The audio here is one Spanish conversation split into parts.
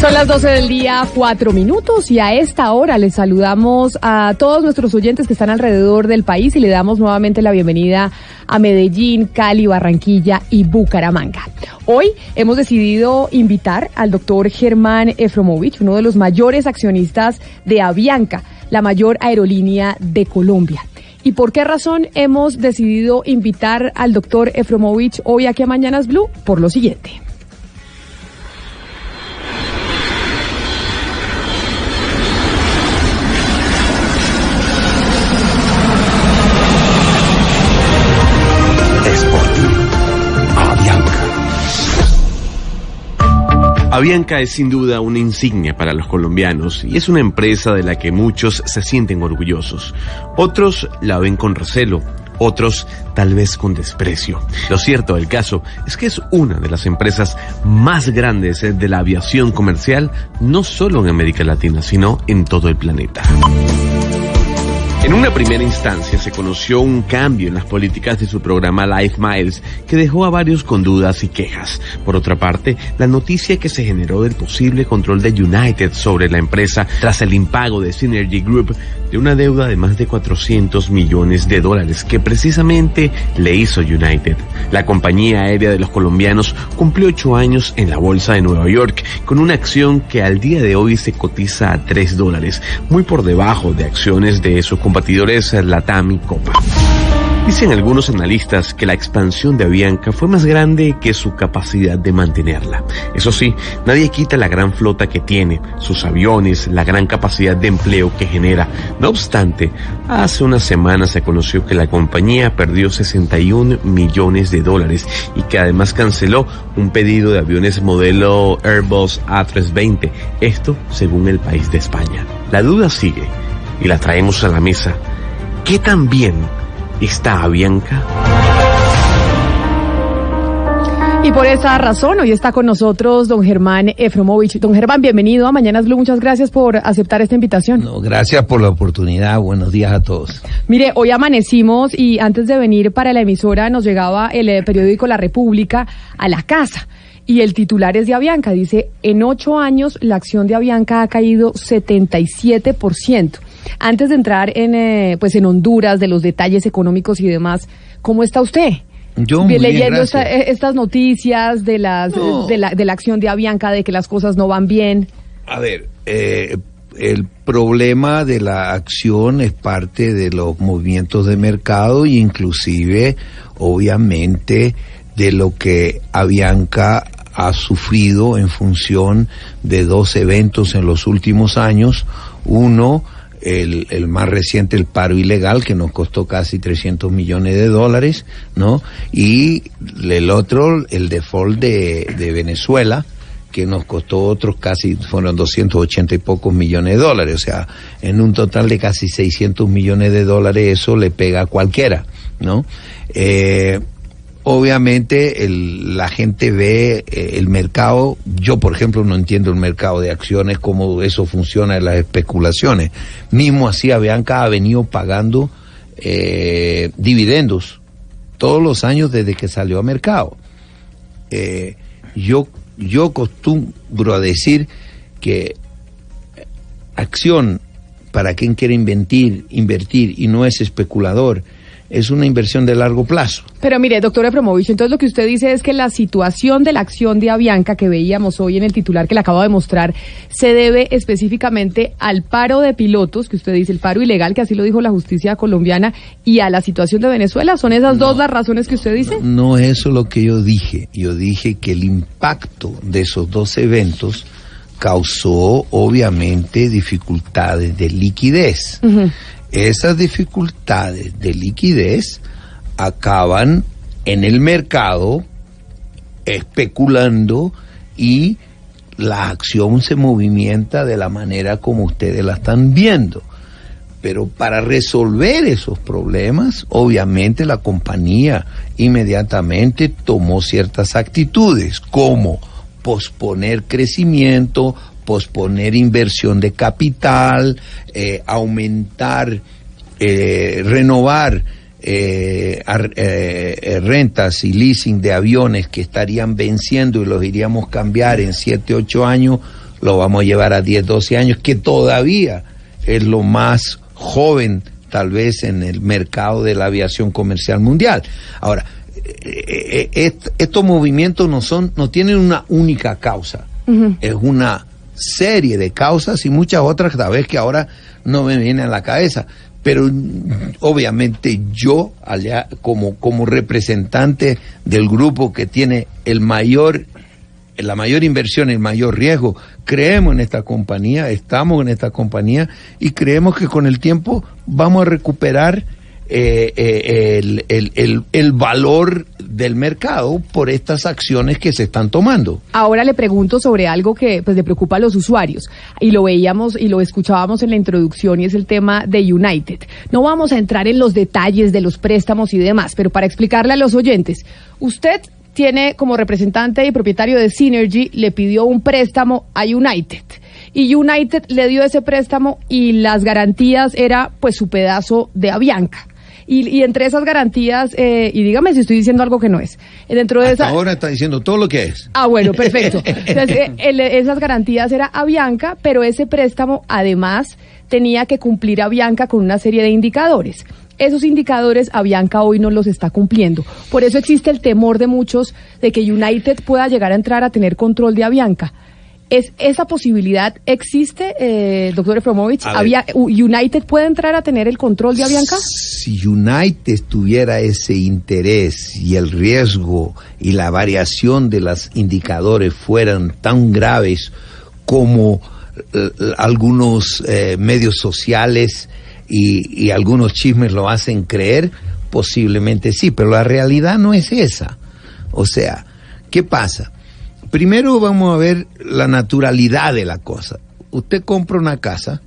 Son las 12 del día, cuatro minutos, y a esta hora les saludamos a todos nuestros oyentes que están alrededor del país y le damos nuevamente la bienvenida a Medellín, Cali, Barranquilla y Bucaramanga. Hoy hemos decidido invitar al doctor Germán Efromovich, uno de los mayores accionistas de Avianca, la mayor aerolínea de Colombia. ¿Y por qué razón hemos decidido invitar al doctor Efromovich hoy aquí a Mañanas Blue? Por lo siguiente. Avianca es sin duda una insignia para los colombianos y es una empresa de la que muchos se sienten orgullosos. Otros la ven con recelo, otros tal vez con desprecio. Lo cierto del caso es que es una de las empresas más grandes de la aviación comercial, no solo en América Latina, sino en todo el planeta. En una primera instancia se conoció un cambio en las políticas de su programa Life Miles que dejó a varios con dudas y quejas. Por otra parte, la noticia que se generó del posible control de United sobre la empresa tras el impago de Synergy Group de una deuda de más de 400 millones de dólares que precisamente le hizo United. La compañía aérea de los colombianos cumplió ocho años en la bolsa de Nueva York con una acción que al día de hoy se cotiza a 3 dólares, muy por debajo de acciones de sus competidores Latam y Copa. Dicen algunos analistas que la expansión de Avianca fue más grande que su capacidad de mantenerla. Eso sí, nadie quita la gran flota que tiene, sus aviones, la gran capacidad de empleo que genera. No obstante, hace unas semanas se conoció que la compañía perdió 61 millones de dólares y que además canceló un pedido de aviones modelo Airbus A320. Esto según el país de España. La duda sigue y la traemos a la mesa. ¿Qué tan bien está Avianca? Y por esa razón, hoy está con nosotros don Germán Efromovich. Don Germán, bienvenido a Mañanas Blue. Muchas gracias por aceptar esta invitación. No, gracias por la oportunidad. Buenos días a todos. Mire, hoy amanecimos y antes de venir para la emisora nos llegaba el eh, periódico La República a la casa. Y el titular es de Avianca. Dice, en ocho años la acción de Avianca ha caído 77%. Antes de entrar en, eh, pues en Honduras, de los detalles económicos y demás, ¿cómo está usted? Yo muy bien, leyendo esta- gracias. eh, estas noticias de las No. de, la, de la acción de Avianca, de que las cosas no van bien. A ver, eh, el problema de la acción es parte de los movimientos de mercado e inclusive, obviamente, de lo que Avianca ha sufrido en función de dos eventos en los últimos años. Uno, el, el más reciente, el paro ilegal, que nos costó casi 300 millones de dólares, ¿no? Y el otro, el default de, de Venezuela, que nos costó otros casi, fueron 280 y pocos millones de dólares. O sea, en un total de casi 600 millones de dólares, eso le pega a cualquiera, ¿no? Eh, obviamente la gente ve eh, el mercado, yo por ejemplo no entiendo el mercado de acciones, cómo eso funciona en las especulaciones. Mismo así Avianca ha venido pagando eh, dividendos todos los años desde que salió a mercado. Eh, yo, yo costumbro a decir que acción para quien quiere invertir, invertir y no es especulador, es una inversión de largo plazo. Pero mire, doctor Efromovich, entonces lo que usted dice es que la situación de la acción de Avianca que veíamos hoy en el titular que le acabo de mostrar se debe específicamente al paro de pilotos, que usted dice, el paro ilegal, que así lo dijo la justicia colombiana, y a la situación de Venezuela. ¿Son esas dos las razones que usted dice? No es eso lo que yo dije. Yo dije que el impacto de esos dos eventos causó obviamente dificultades de liquidez. Esas dificultades de liquidez acaban en el mercado especulando y la acción se movimienta de la manera como ustedes la están viendo. Pero para resolver esos problemas, obviamente la compañía inmediatamente tomó ciertas actitudes, como posponer crecimiento, posponer inversión de capital, eh, aumentar, eh, renovar eh, ar- rentas y leasing de aviones que estarían venciendo y los iríamos cambiar en 7, 8 años, lo vamos a llevar a 10, 12 años, que todavía es lo más joven tal vez en el mercado de la aviación comercial mundial. Ahora, est- estos movimientos no son, no tienen una única causa, es una serie de causas y muchas otras tal vez que ahora no me vienen a la cabeza. Pero mm, obviamente yo, como, como representante del grupo que tiene el mayor la mayor inversión, el mayor riesgo. Creemos en esta compañía, estamos en esta compañía y creemos que con el tiempo vamos a recuperar eh, eh, el, el- valor del mercado por estas acciones que se están tomando. Ahora le pregunto sobre algo que pues le preocupa a los usuarios y lo veíamos y lo escuchábamos en la introducción y es el tema de United. No vamos a entrar en los detalles de los préstamos y demás, pero para explicarle a los oyentes, usted tiene como representante y propietario de Synergy le pidió un préstamo a United y United le dio ese préstamo y las garantías era pues su pedazo de Avianca. Y, y entre esas garantías, eh, y dígame si estoy diciendo algo que no es, dentro de Hasta esa... ahora está diciendo todo lo que es. Ah, bueno, perfecto. Entonces, eh, el- esas garantías era Avianca, pero ese préstamo además tenía que cumplir Avianca con una serie de indicadores. Esos indicadores Avianca hoy no los está cumpliendo. Por eso existe el temor de muchos de que United pueda llegar a entrar a tener control de Avianca. ¿Es, ¿Esa posibilidad existe, eh, doctor Efromovich? ¿United puede entrar a tener el control de Avianca? Si United tuviera ese interés y el riesgo y la variación de los indicadores fueran tan graves como eh, algunos eh, medios sociales y, y algunos chismes lo hacen creer, posiblemente sí, pero la realidad no es esa. O sea, ¿qué pasa? Primero vamos a ver la naturalidad de la cosa. Usted compra una casa,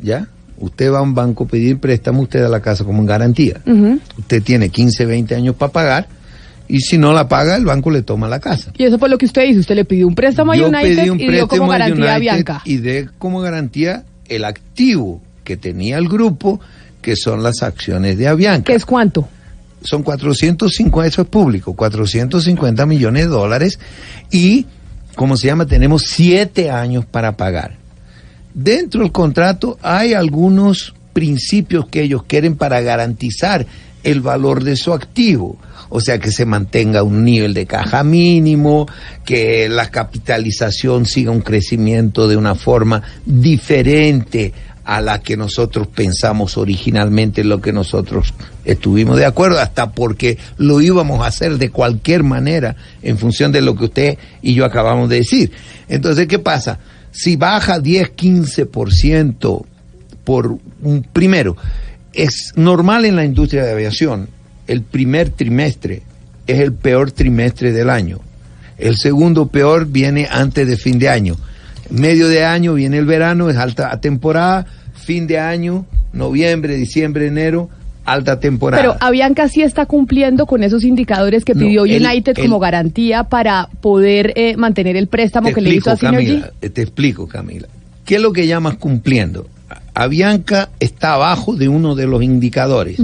¿ya? Usted va a un banco a pedir préstamo, usted da la casa como en garantía. Usted tiene 15, 20 años para pagar y si no la paga, el banco le toma la casa. Y eso fue lo que usted hizo. Usted le pidió un préstamo a Yo United pedí un y dio como a garantía a United. Y de como garantía el activo que tenía el grupo, que son las acciones de Avianca. ¿Qué es cuánto? Son 450, eso es público, 450 millones de dólares y, como se llama, tenemos siete años para pagar. Dentro del contrato hay algunos principios que ellos quieren para garantizar el valor de su activo. O sea, que se mantenga un nivel de caja mínimo, que la capitalización siga un crecimiento de una forma diferente a la que nosotros pensamos originalmente, lo que nosotros estuvimos de acuerdo, hasta porque lo íbamos a hacer de cualquier manera en función de lo que usted y yo acabamos de decir. Entonces, ¿qué pasa? Si baja 10, 15% por un primero, es normal en la industria de aviación, el primer trimestre es el peor trimestre del año. El segundo peor viene antes de fin de año. Medio de año viene el verano, es alta temporada. Fin de año, noviembre, diciembre, enero, alta temporada. Pero Avianca sí está cumpliendo con esos indicadores que No, pidió el- United el- como garantía para poder eh, mantener el préstamo que le hizo a Synergy. Camila, eh, te explico, Camila. ¿Qué es lo que llamas cumpliendo? Avianca está abajo de uno de los indicadores.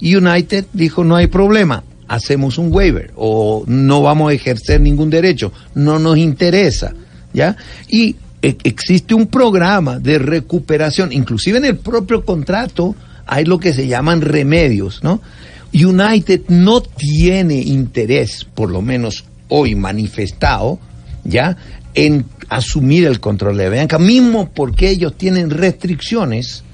Y United dijo, no hay problema, hacemos un waiver o no vamos a ejercer ningún derecho, no nos interesa, ¿ya? Y existe un programa de recuperación, inclusive en el propio contrato hay lo que se llaman remedios, ¿no? United no tiene interés, por lo menos hoy manifestado, ¿ya? En asumir el control de Avianca, mismo porque ellos tienen restricciones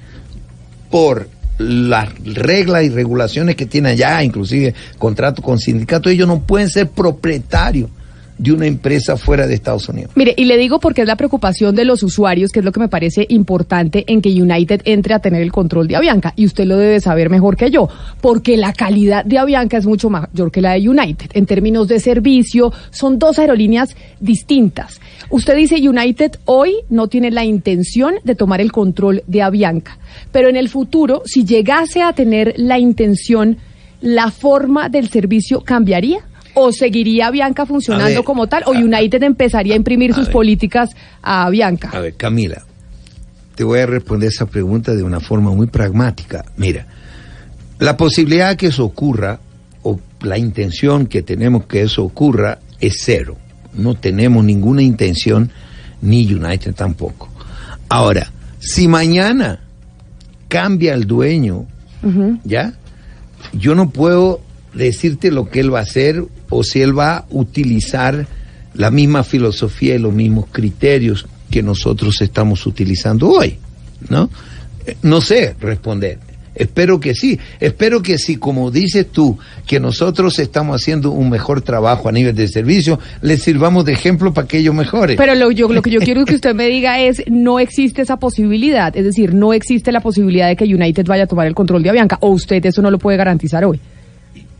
por las reglas y regulaciones que tienen allá, inclusive contrato con sindicatos, ellos no pueden ser propietarios de una empresa fuera de Estados Unidos. Mire, y le digo porque es la preocupación de los usuarios, que es lo que me parece importante en que United entre a tener el control de Avianca. Y usted lo debe saber mejor que yo, porque la calidad de Avianca es mucho mayor que la de United. En términos de servicio, son dos aerolíneas distintas. Usted dice United hoy no tiene la intención de tomar el control de Avianca, pero en el futuro, si llegase a tener la intención, ¿la forma del servicio cambiaría? ¿O seguiría Avianca funcionando ver, como tal? ¿O a- United empezaría a imprimir a sus ver. políticas a Avianca? A ver, Camila, te voy a responder esa pregunta de una forma muy pragmática. Mira, la posibilidad que eso ocurra, o la intención que tenemos que eso ocurra, es cero. No tenemos ninguna intención, ni United tampoco. Ahora, si mañana cambia el dueño, ¿ya? Yo no puedo decirte lo que él va a hacer o si él va a utilizar la misma filosofía y los mismos criterios que nosotros estamos utilizando hoy, ¿no? Eh, No sé responder. Espero que sí. Espero que sí, como dices tú, que nosotros estamos haciendo un mejor trabajo a nivel de servicio, les sirvamos de ejemplo para que ellos mejoren. Pero lo, yo, lo que yo quiero que usted me diga es, no existe esa posibilidad, es decir, no existe la posibilidad de que United vaya a tomar el control de Avianca, o usted eso no lo puede garantizar hoy.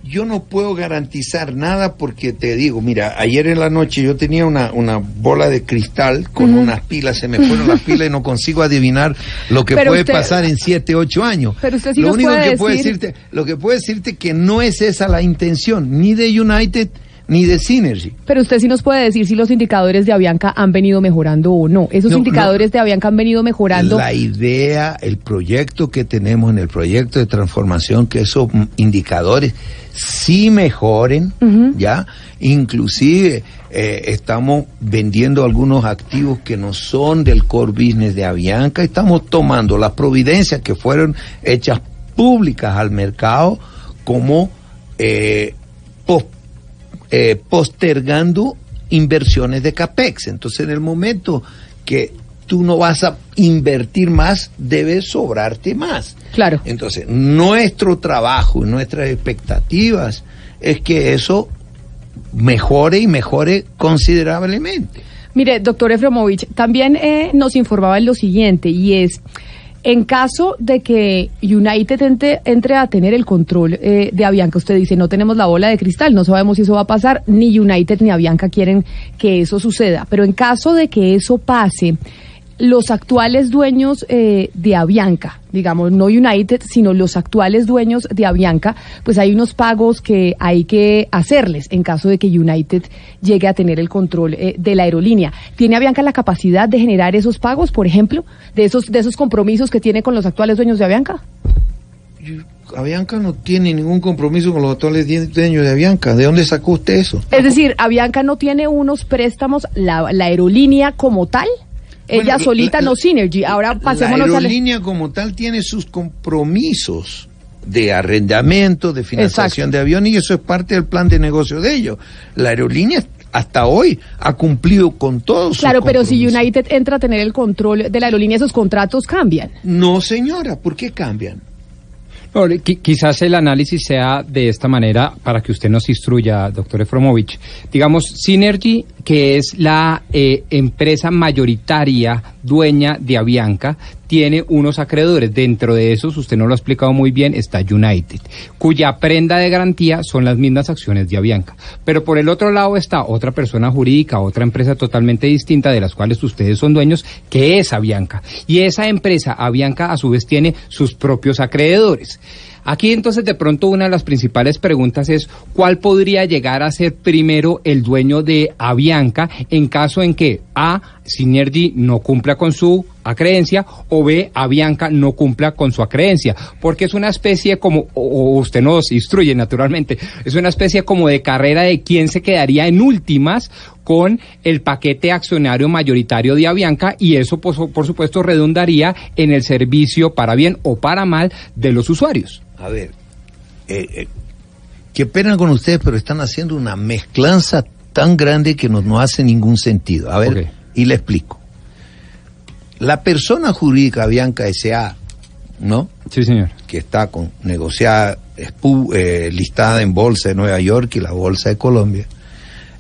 Yo no puedo garantizar nada porque te digo, mira, ayer en la noche yo tenía una, una bola de cristal con unas pilas, se me fueron las pilas y no consigo adivinar lo que Pero puede usted- pasar en 7, 8 años. Pero usted sí lo único puede que puedo decir- decirte, lo que puedo decirte que no es esa la intención, ni de United ni de Synergy. Pero usted sí nos puede decir si los indicadores de Avianca han venido mejorando o no. Esos No, indicadores no. de Avianca han venido mejorando. La idea, el proyecto que tenemos en el proyecto de transformación, que esos indicadores sí mejoren, ¿ya? Inclusive eh, estamos vendiendo algunos activos que no son del core business de Avianca, estamos tomando las providencias que fueron hechas públicas al mercado como eh, pos- eh, postergando inversiones de CAPEX. Entonces, en el momento que tú no vas a invertir más, debe sobrarte más. Claro. Entonces, nuestro trabajo y nuestras expectativas es que eso mejore y mejore considerablemente. Mire, doctor Efromovich, también eh, nos informaba en lo siguiente, y es, en caso de que United entre, entre a tener el control eh, de Avianca, usted dice, no tenemos la bola de cristal, no sabemos si eso va a pasar, ni United ni Avianca quieren que eso suceda, pero en caso de que eso pase, los actuales dueños eh, de Avianca, digamos, no United, sino los actuales dueños de Avianca, pues hay unos pagos que hay que hacerles en caso de que United llegue a tener el control eh, de la aerolínea. ¿Tiene Avianca la capacidad de generar esos pagos, por ejemplo, de esos, de esos compromisos que tiene con los actuales dueños de Avianca? Avianca no tiene ningún compromiso con los actuales dueños de Avianca. ¿De dónde sacó usted eso? Es decir, Avianca no tiene unos préstamos, la, la aerolínea como tal, ella Bueno, solita la- no Synergy. Ahora pasémonos la a la- aerolínea como tal tiene sus compromisos de arrendamiento, de financiación de avión y eso es parte del plan de negocio de ellos. La aerolínea hasta hoy ha cumplido con todos sus Claro, pero si. United entra a tener el control de la aerolínea, esos contratos cambian. No, señora, ¿por qué cambian? Quizás el análisis sea de esta manera para que usted nos instruya, doctor Efromovich. Digamos, Synergy, que es la eh, empresa mayoritaria dueña de Avianca, tiene unos acreedores. Dentro de esos, usted no lo ha explicado muy bien, está United, cuya prenda de garantía son las mismas acciones de Avianca. Pero por el otro lado está otra persona jurídica, otra empresa totalmente distinta de las cuales ustedes son dueños, que es Avianca. Y esa empresa, Avianca, a su vez tiene sus propios acreedores. Aquí entonces de pronto una de las principales preguntas es cuál podría llegar a ser primero el dueño de Avianca en caso en que A, Synergy no cumpla con su acreencia o B, Avianca no cumpla con su acreencia, porque es una especie como, o usted nos instruye naturalmente, es una especie como de carrera de quién se quedaría en últimas con el paquete accionario mayoritario de Avianca y eso por, su- por supuesto redundaría en el servicio para bien o para mal de los usuarios. A ver, eh, eh, qué pena con ustedes, pero están haciendo una mezclanza tan grande que no, no hace ningún sentido. A ver, y le explico. La persona jurídica Bianca S.A., ¿no? Sí, señor. que está con negociada, eh, listada en bolsa de Nueva York y la bolsa de Colombia,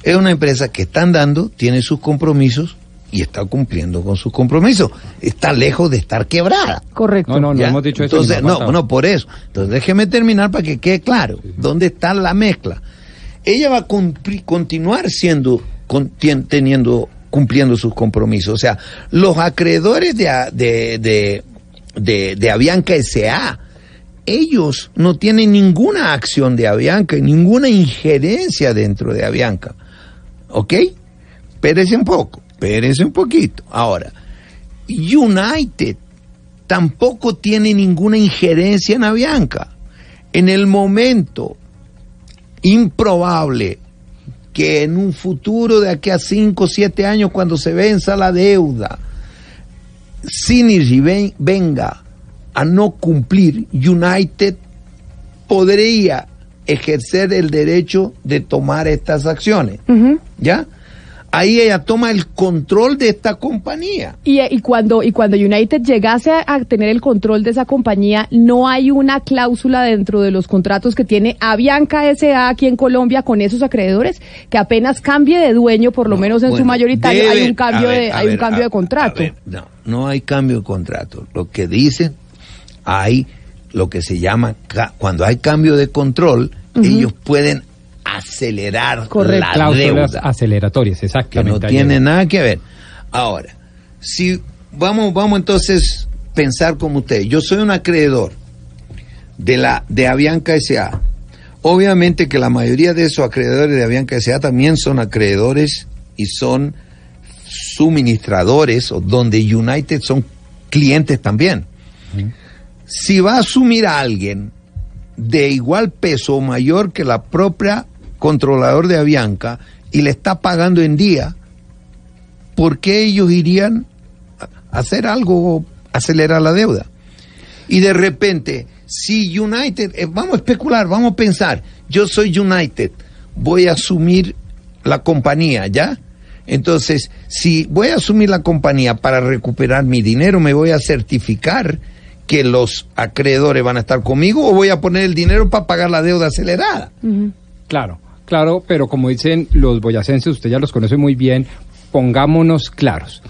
Es una empresa que está andando, tiene sus compromisos y está cumpliendo con sus compromisos. Está lejos de estar quebrada. Correcto. No, no, no ¿ya? hemos dicho eso. Entonces, no, no, por eso. Entonces, déjeme terminar para que quede claro dónde está la mezcla. Ella va a continuar siendo, con- teniendo, cumpliendo sus compromisos. O sea, los acreedores de, de, de, de, Avianca S.A., ellos no tienen ninguna acción de Avianca, ninguna injerencia dentro de Avianca. ¿Ok? Espérese un poco, espérese un poquito. Ahora, United tampoco tiene ninguna injerencia en Avianca. En el momento improbable que en un futuro de aquí a 5 o 7 años, cuando se venza la deuda, Synergy ven- venga a no cumplir, United podría ejercer el derecho de tomar estas acciones. ¿Ya? Ahí ella toma el control de esta compañía. Y, y cuando y cuando United llegase a, tener el control de esa compañía, no hay una cláusula dentro de los contratos que tiene Avianca S.A. aquí en Colombia con esos acreedores que apenas cambie de dueño, por lo menos en su mayoritario, hay un cambio ver, de hay un cambio a- de contrato. ver, no, no hay cambio de contrato. Lo que dicen, hay lo que se llama, cuando hay cambio de control, ellos pueden acelerar Correcto. la Cláusulas deuda. aceleratorias, que exactamente. no ahí tiene nada que ver. Ahora, si vamos, vamos entonces pensar como ustedes. Yo soy un acreedor de la de Avianca SA. Obviamente que la mayoría de esos acreedores de Avianca SA también son acreedores y son suministradores o donde United son clientes también. Si va a asumir a alguien de igual peso o mayor que la propia controlador de Avianca y le está pagando en día, ¿por qué ellos irían a hacer algo, acelerar la deuda? Y de repente, si United, eh, vamos a especular, vamos a pensar, yo soy United, voy a asumir la compañía, ¿ya? Entonces, si voy a asumir la compañía para recuperar mi dinero, me voy a certificar que los acreedores van a estar conmigo o voy a poner el dinero para pagar la deuda acelerada. Claro, claro, pero como dicen los boyacenses, usted ya los conoce muy bien, pongámonos claros.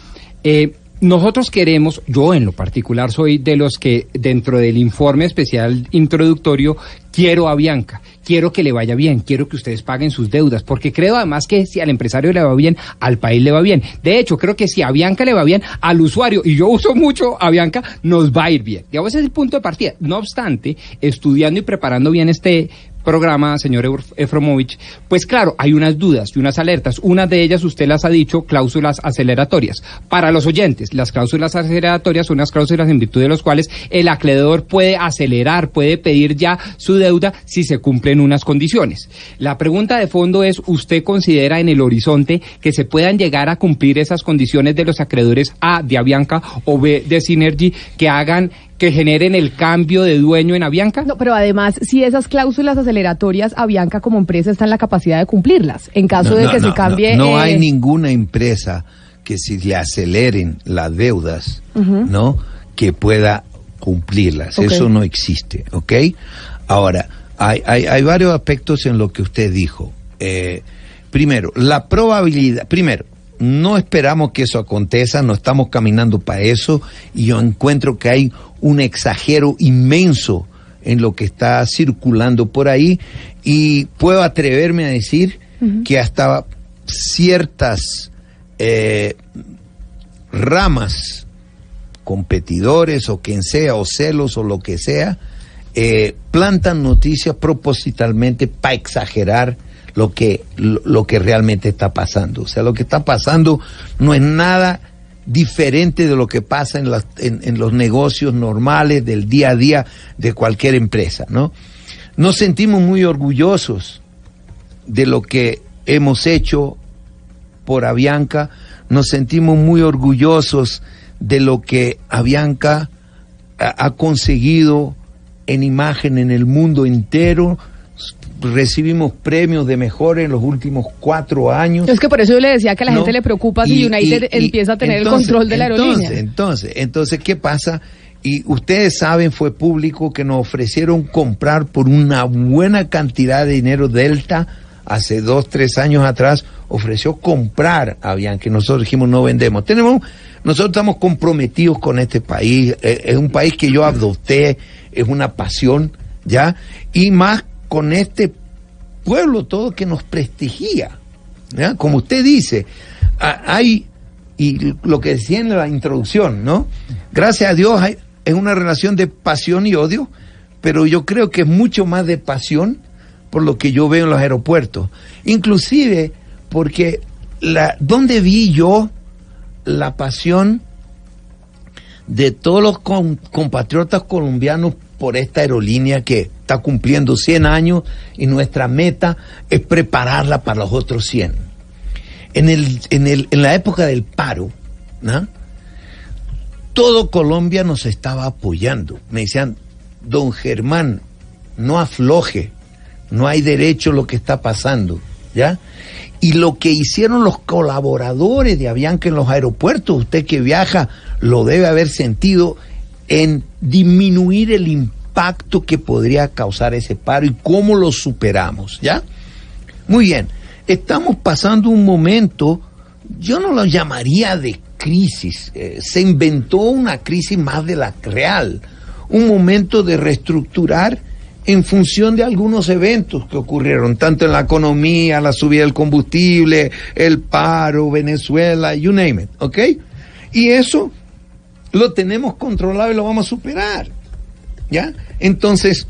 Eh, nosotros queremos, yo en lo particular soy de los que dentro del informe especial introductorio quiero a Bianca, quiero que le vaya bien, quiero que ustedes paguen sus deudas, porque creo además que si al empresario le va bien, al país le va bien. De hecho, creo que si a Bianca le va bien, al usuario, y yo uso mucho a Bianca, nos va a ir bien. Digamos, ese es el punto de partida. No obstante, estudiando y preparando bien este programa, señor Ef- Efromovich, pues claro, hay unas dudas y unas alertas. Una de ellas usted las ha dicho, cláusulas aceleratorias. Para los oyentes, las cláusulas aceleratorias son unas cláusulas en virtud de las cuales el acreedor puede acelerar, puede pedir ya su deuda si se cumplen unas condiciones. La pregunta de fondo es, ¿usted considera en el horizonte que se puedan llegar a cumplir esas condiciones de los acreedores A de Avianca o B de Synergy que hagan que generen el cambio de dueño en Avianca? No, pero además, si esas cláusulas aceleratorias, Avianca como empresa está en la capacidad de cumplirlas. En caso No, de no, que no, se cambie. No, no eh, hay ninguna empresa que si le aceleren las deudas, ¿no? Que pueda cumplirlas. Eso no existe, ¿ok? Ahora, hay, hay, hay varios aspectos en lo que usted dijo. Eh, primero, la probabilidad, primero, no esperamos que eso acontezca, no estamos caminando para eso y yo encuentro que hay un exagero inmenso en lo que está circulando por ahí y puedo atreverme a decir que hasta ciertas eh, ramas, competidores o quien sea, o celos o lo que sea, eh, plantan noticias propositalmente para exagerar lo que, lo, lo que realmente está pasando. O sea, lo que está pasando no es nada diferente de lo que pasa en, las- en- los negocios normales del día a día de cualquier empresa, ¿no? Nos sentimos muy orgullosos de lo que hemos hecho por Avianca, nos sentimos muy orgullosos de lo que Avianca ha conseguido en imagen en el mundo entero. Recibimos premios de mejor en los últimos cuatro años. Es que por eso yo le decía que a la ¿no? gente le preocupa si Y- United y- y empieza a tener entonces- el control de la aerolínea. Entonces, entonces, entonces, ¿qué pasa? Y ustedes saben, fue público que nos ofrecieron comprar por una buena cantidad de dinero Delta hace dos, tres años atrás, ofreció comprar a Avianca. Nosotros dijimos no vendemos. Tenemos, nosotros estamos comprometidos con este país. Eh, Es un país que yo adopté, es una pasión, ¿ya? Y más con este pueblo todo que nos prestigia. Como usted dice, hay, y lo que decía en la introducción, ¿no? Gracias a Dios hay, es una relación de pasión y odio, pero yo creo que es mucho más de pasión por lo que yo veo en los aeropuertos. Inclusive porque la, ¿dónde vi yo la pasión de todos los com- compatriotas colombianos por esta aerolínea que está cumpliendo 100 años y nuestra meta es prepararla para los otros 100. En, el, en, el, en la época del paro, ¿no? todo Colombia nos estaba apoyando. Me decían, don Germán, no afloje, no hay derecho a lo que está pasando, ¿ya? Y lo que hicieron los colaboradores de Avianca en los aeropuertos, usted que viaja lo debe haber sentido en disminuir el impacto que podría causar ese paro y cómo lo superamos, ¿ya? Muy bien, estamos pasando un momento, yo no lo llamaría de crisis, eh, se inventó una crisis más de la real, un momento de reestructurar en función de algunos eventos que ocurrieron, tanto en la economía, la subida del combustible, el paro, Venezuela, you name it, ¿ok? Y eso lo tenemos controlado y lo vamos a superar, ¿ya? Entonces,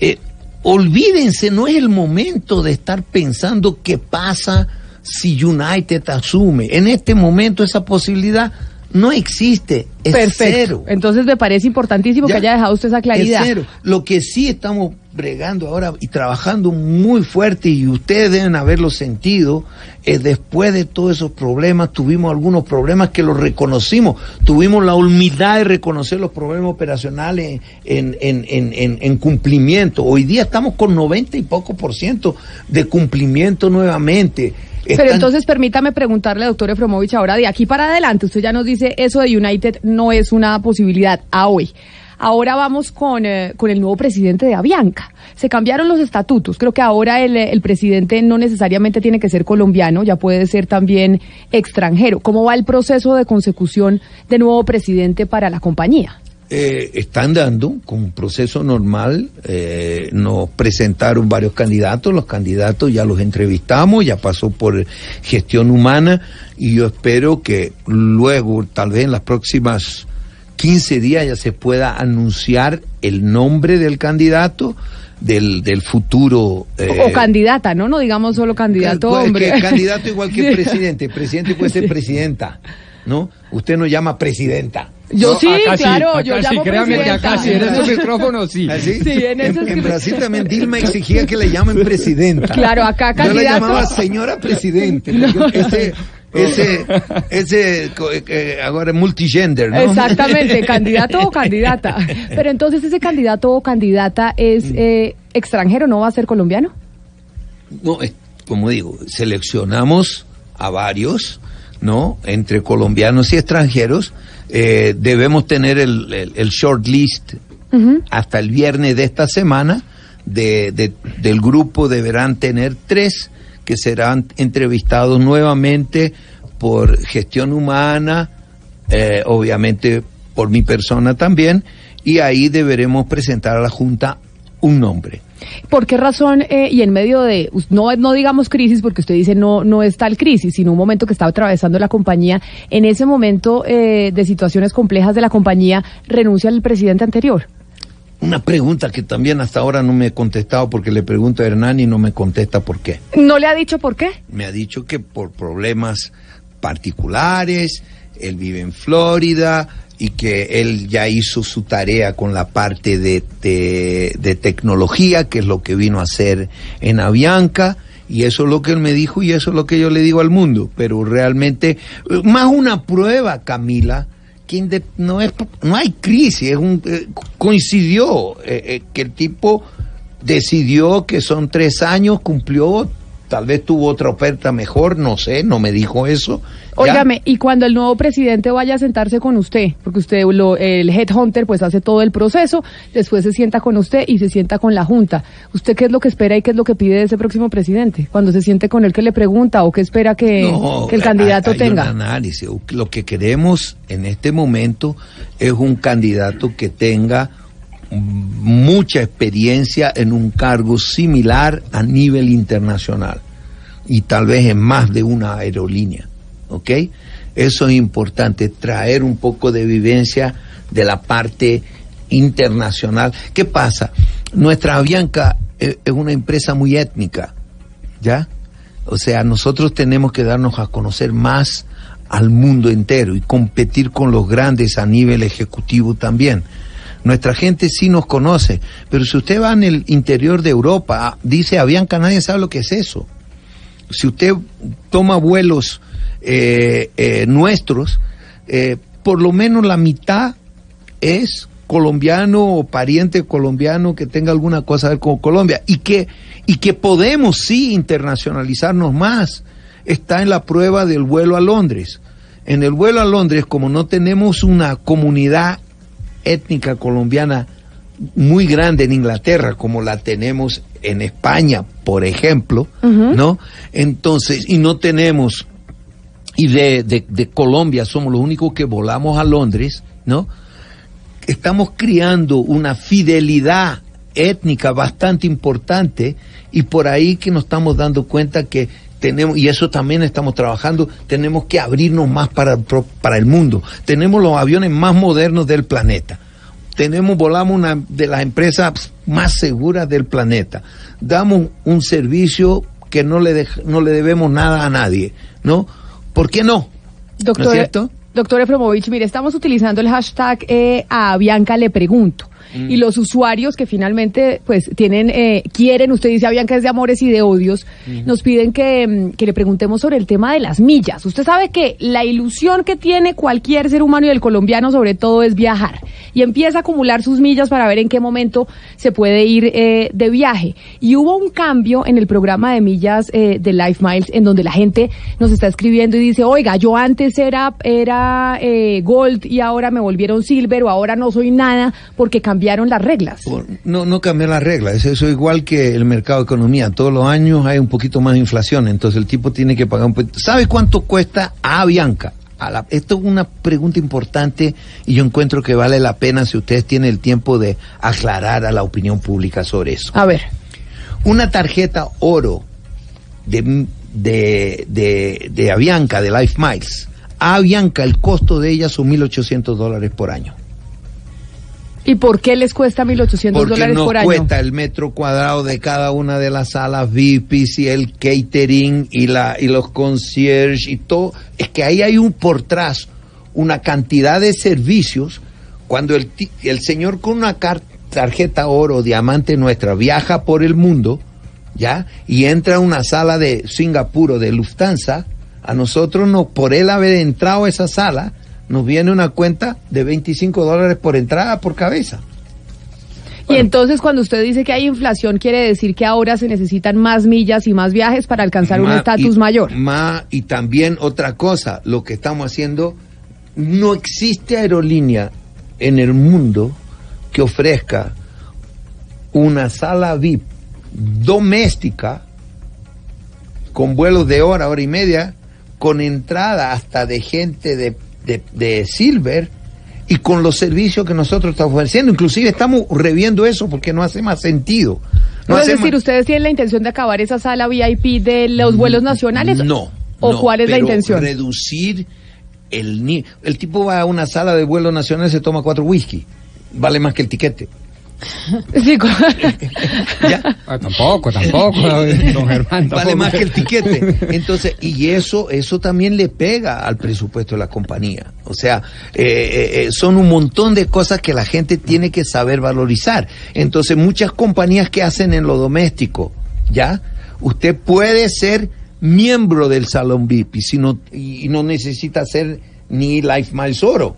eh, olvídense, no es el momento de estar pensando qué pasa si United asume. En este momento esa posibilidad no existe, es Perfecto. cero. Entonces me parece importantísimo que Ya. haya dejado usted esa claridad. Es cero. Lo que sí estamos bregando ahora y trabajando muy fuerte y ustedes deben haberlo sentido, es después de todos esos problemas, tuvimos algunos problemas que los reconocimos, tuvimos la humildad de reconocer los problemas operacionales en, en, en, en, en cumplimiento. Hoy día estamos con 90 y poco por ciento de cumplimiento nuevamente. Pero entonces permítame preguntarle, doctor Efromovich, ahora de aquí para adelante, usted ya nos dice eso de United no es una posibilidad a hoy. Ahora vamos con, eh, con el nuevo presidente de Avianca. Se cambiaron los estatutos. Creo que ahora el, el presidente no necesariamente tiene que ser colombiano, ya puede ser también extranjero. ¿Cómo va el proceso de consecución de nuevo presidente para la compañía? Eh, están dando con un proceso normal. eh, nos presentaron varios candidatos. Los candidatos ya los entrevistamos, ya pasó por gestión humana y yo espero que luego, tal vez en las próximas 15 días, ya se pueda anunciar el nombre del candidato. Del, del futuro eh, o candidata, ¿no? No digamos solo candidato pues, hombre. que candidato igual que presidente. Presidente puede ser presidenta, ¿no? Usted no llama presidenta. Yo No, sí, acá claro, acá yo sí, llamo créame que presidenta. acá sí, en esos micrófonos sí. ¿Así? Sí, en Brasil también Dilma exigía que le llamen presidenta. Claro, acá Yo la candidato- llamaba señora presidente. porque Ese, ese, ese, co- eh, ahora es multigender, ¿no? Exactamente, candidato o candidata. Pero entonces ese candidato o candidata es Mm. eh, extranjero, ¿no va a ser colombiano? No, como digo, seleccionamos a varios, ¿no? Entre colombianos y extranjeros. Eh, debemos tener el, el, el short list hasta el viernes de esta semana. De, de- del grupo deberán tener tres que serán entrevistados nuevamente por gestión humana, eh, obviamente por mi persona también, y ahí deberemos presentar a la Junta un nombre. ¿Por qué razón eh, y en medio de, no, no digamos crisis, porque usted dice no, no es tal crisis, sino un momento que está atravesando la compañía, en ese momento eh, de situaciones complejas de la compañía, renuncia el presidente anterior? Una pregunta que también hasta ahora no me he contestado porque le pregunto a Hernán y no me contesta por qué. ¿No le ha dicho por qué? Me ha dicho que por problemas particulares, él vive en Florida y que él ya hizo su tarea con la parte de, de, de tecnología, que es lo que vino a hacer en Avianca. Y eso es lo que él me dijo y eso es lo que yo le digo al mundo. Pero realmente, más una prueba, Camila, que no, es, no hay crisis, es un, eh, coincidió eh, eh, que el tipo decidió que son tres años, cumplió tal vez tuvo otra oferta mejor, no sé, no me dijo eso. Óigame, y cuando el nuevo presidente vaya a sentarse con usted, porque usted, lo, el headhunter, pues hace todo el proceso, después se sienta con usted y se sienta con la Junta. ¿Usted qué es lo que espera y qué es lo que pide de ese próximo presidente? Cuando se siente con él, ¿qué le pregunta o qué espera que, No, que el candidato hay- hay tenga? Un análisis. Lo que queremos en este momento es un candidato que tenga mucha experiencia en un cargo similar a nivel internacional y tal vez en más de una aerolínea, ¿ok? Eso es importante, traer un poco de vivencia de la parte internacional. ¿Qué pasa? Nuestra Avianca es es una empresa muy étnica, ¿ya? O sea, nosotros tenemos que darnos a conocer más al mundo entero y competir con los grandes a nivel ejecutivo también. Nuestra gente sí nos conoce, pero si usted va en el interior de Europa, ah, dice Avianca, nadie sabe lo que es eso. Si usted toma vuelos eh, eh, nuestros, eh, por lo menos la mitad es colombiano o pariente colombiano que tenga alguna cosa a ver con Colombia y que y que podemos sí internacionalizarnos más está en la prueba del vuelo a Londres. En el vuelo a Londres, como no tenemos una comunidad étnica colombiana muy grande en Inglaterra, como la tenemos en España, por ejemplo, ¿no? Entonces, y no tenemos y de, de, de Colombia somos los únicos que volamos a Londres, ¿no? Estamos criando una fidelidad étnica bastante importante y por ahí que nos estamos dando cuenta que tenemos, y eso también estamos trabajando, tenemos que abrirnos más para, para el mundo. Tenemos los aviones más modernos del planeta. Tenemos, volamos una de las empresas más seguras del planeta. Damos un servicio que no le, no le debemos nada a nadie, ¿no? ¿Por qué no? Doctor, ¿No es cierto? Doctor Efromovich, mire, estamos utilizando el hashtag eh, a Bianca le pregunto. Mm. Y los usuarios que finalmente pues tienen, eh, quieren, usted dice a Bianca es de amores y de odios, nos piden que, mm, que le preguntemos sobre el tema de las millas. Usted sabe que la ilusión que tiene cualquier ser humano y el colombiano sobre todo es viajar. Y empieza a acumular sus millas para ver en qué momento se puede ir eh, de viaje. Y hubo un cambio en el programa de millas eh, de Life Miles en donde la gente nos está escribiendo y dice, oiga, yo antes era, era eh, Gold y ahora me volvieron Silver o ahora no soy nada porque cambiaron las reglas. No, no cambiar las reglas, es eso igual que el mercado de economía. Todos los años hay un poquito más de inflación, entonces el tipo tiene que pagar un poquito. ¿Sabe cuánto cuesta a Bianca? A la- esto es una pregunta importante y yo encuentro que vale la pena si ustedes tienen el tiempo de aclarar a la opinión pública sobre eso. A ver, Una tarjeta oro de, de, de, de Avianca, de Life Miles. A Avianca el costo de ella son 1.800 dólares por año. ¿Y por qué les cuesta 1.800 Porque dólares por año? cuesta el metro cuadrado de cada una de las salas VIPs y el catering y la y los concierge y todo. Es que ahí hay un por tras una cantidad de servicios cuando el, el señor con una tarjeta oro diamante nuestra viaja por el mundo, ¿ya? Y entra a una sala de Singapur o de Lufthansa, a nosotros no, por él haber entrado a esa sala, nos viene una cuenta de 25 dólares por entrada por cabeza. Y entonces cuando usted dice que hay inflación, quiere decir que ahora se necesitan más millas y más viajes para alcanzar un estatus mayor. ma- y también otra cosa, lo que estamos haciendo, no existe aerolínea en el mundo que ofrezca una sala VIP doméstica con vuelos de hora, hora y media, con entrada hasta de gente de, de- de Silver y con los servicios que nosotros estamos ofreciendo. Inclusive estamos reviendo eso porque no hace más sentido. No es decir, ¿ustedes tienen la intención de acabar esa sala VIP de los vuelos nacionales? No. ¿O no, cuál es la intención? Reducir el El tipo va a una sala de vuelo nacional y se toma cuatro whisky. Vale más que el tiquete. Sí, ¿Ya? Ah, tampoco, tampoco, don Germán. Vale tampoco. más que el tiquete. Entonces, y eso, eso también le pega al presupuesto de la compañía. O sea, eh, eh, eh, son un montón de cosas que la gente tiene que saber valorizar. Entonces, muchas compañías que hacen en lo doméstico, ¿ya? Usted puede ser miembro del Salón VIP y, si no, y no necesita ser ni Life Miles Oro.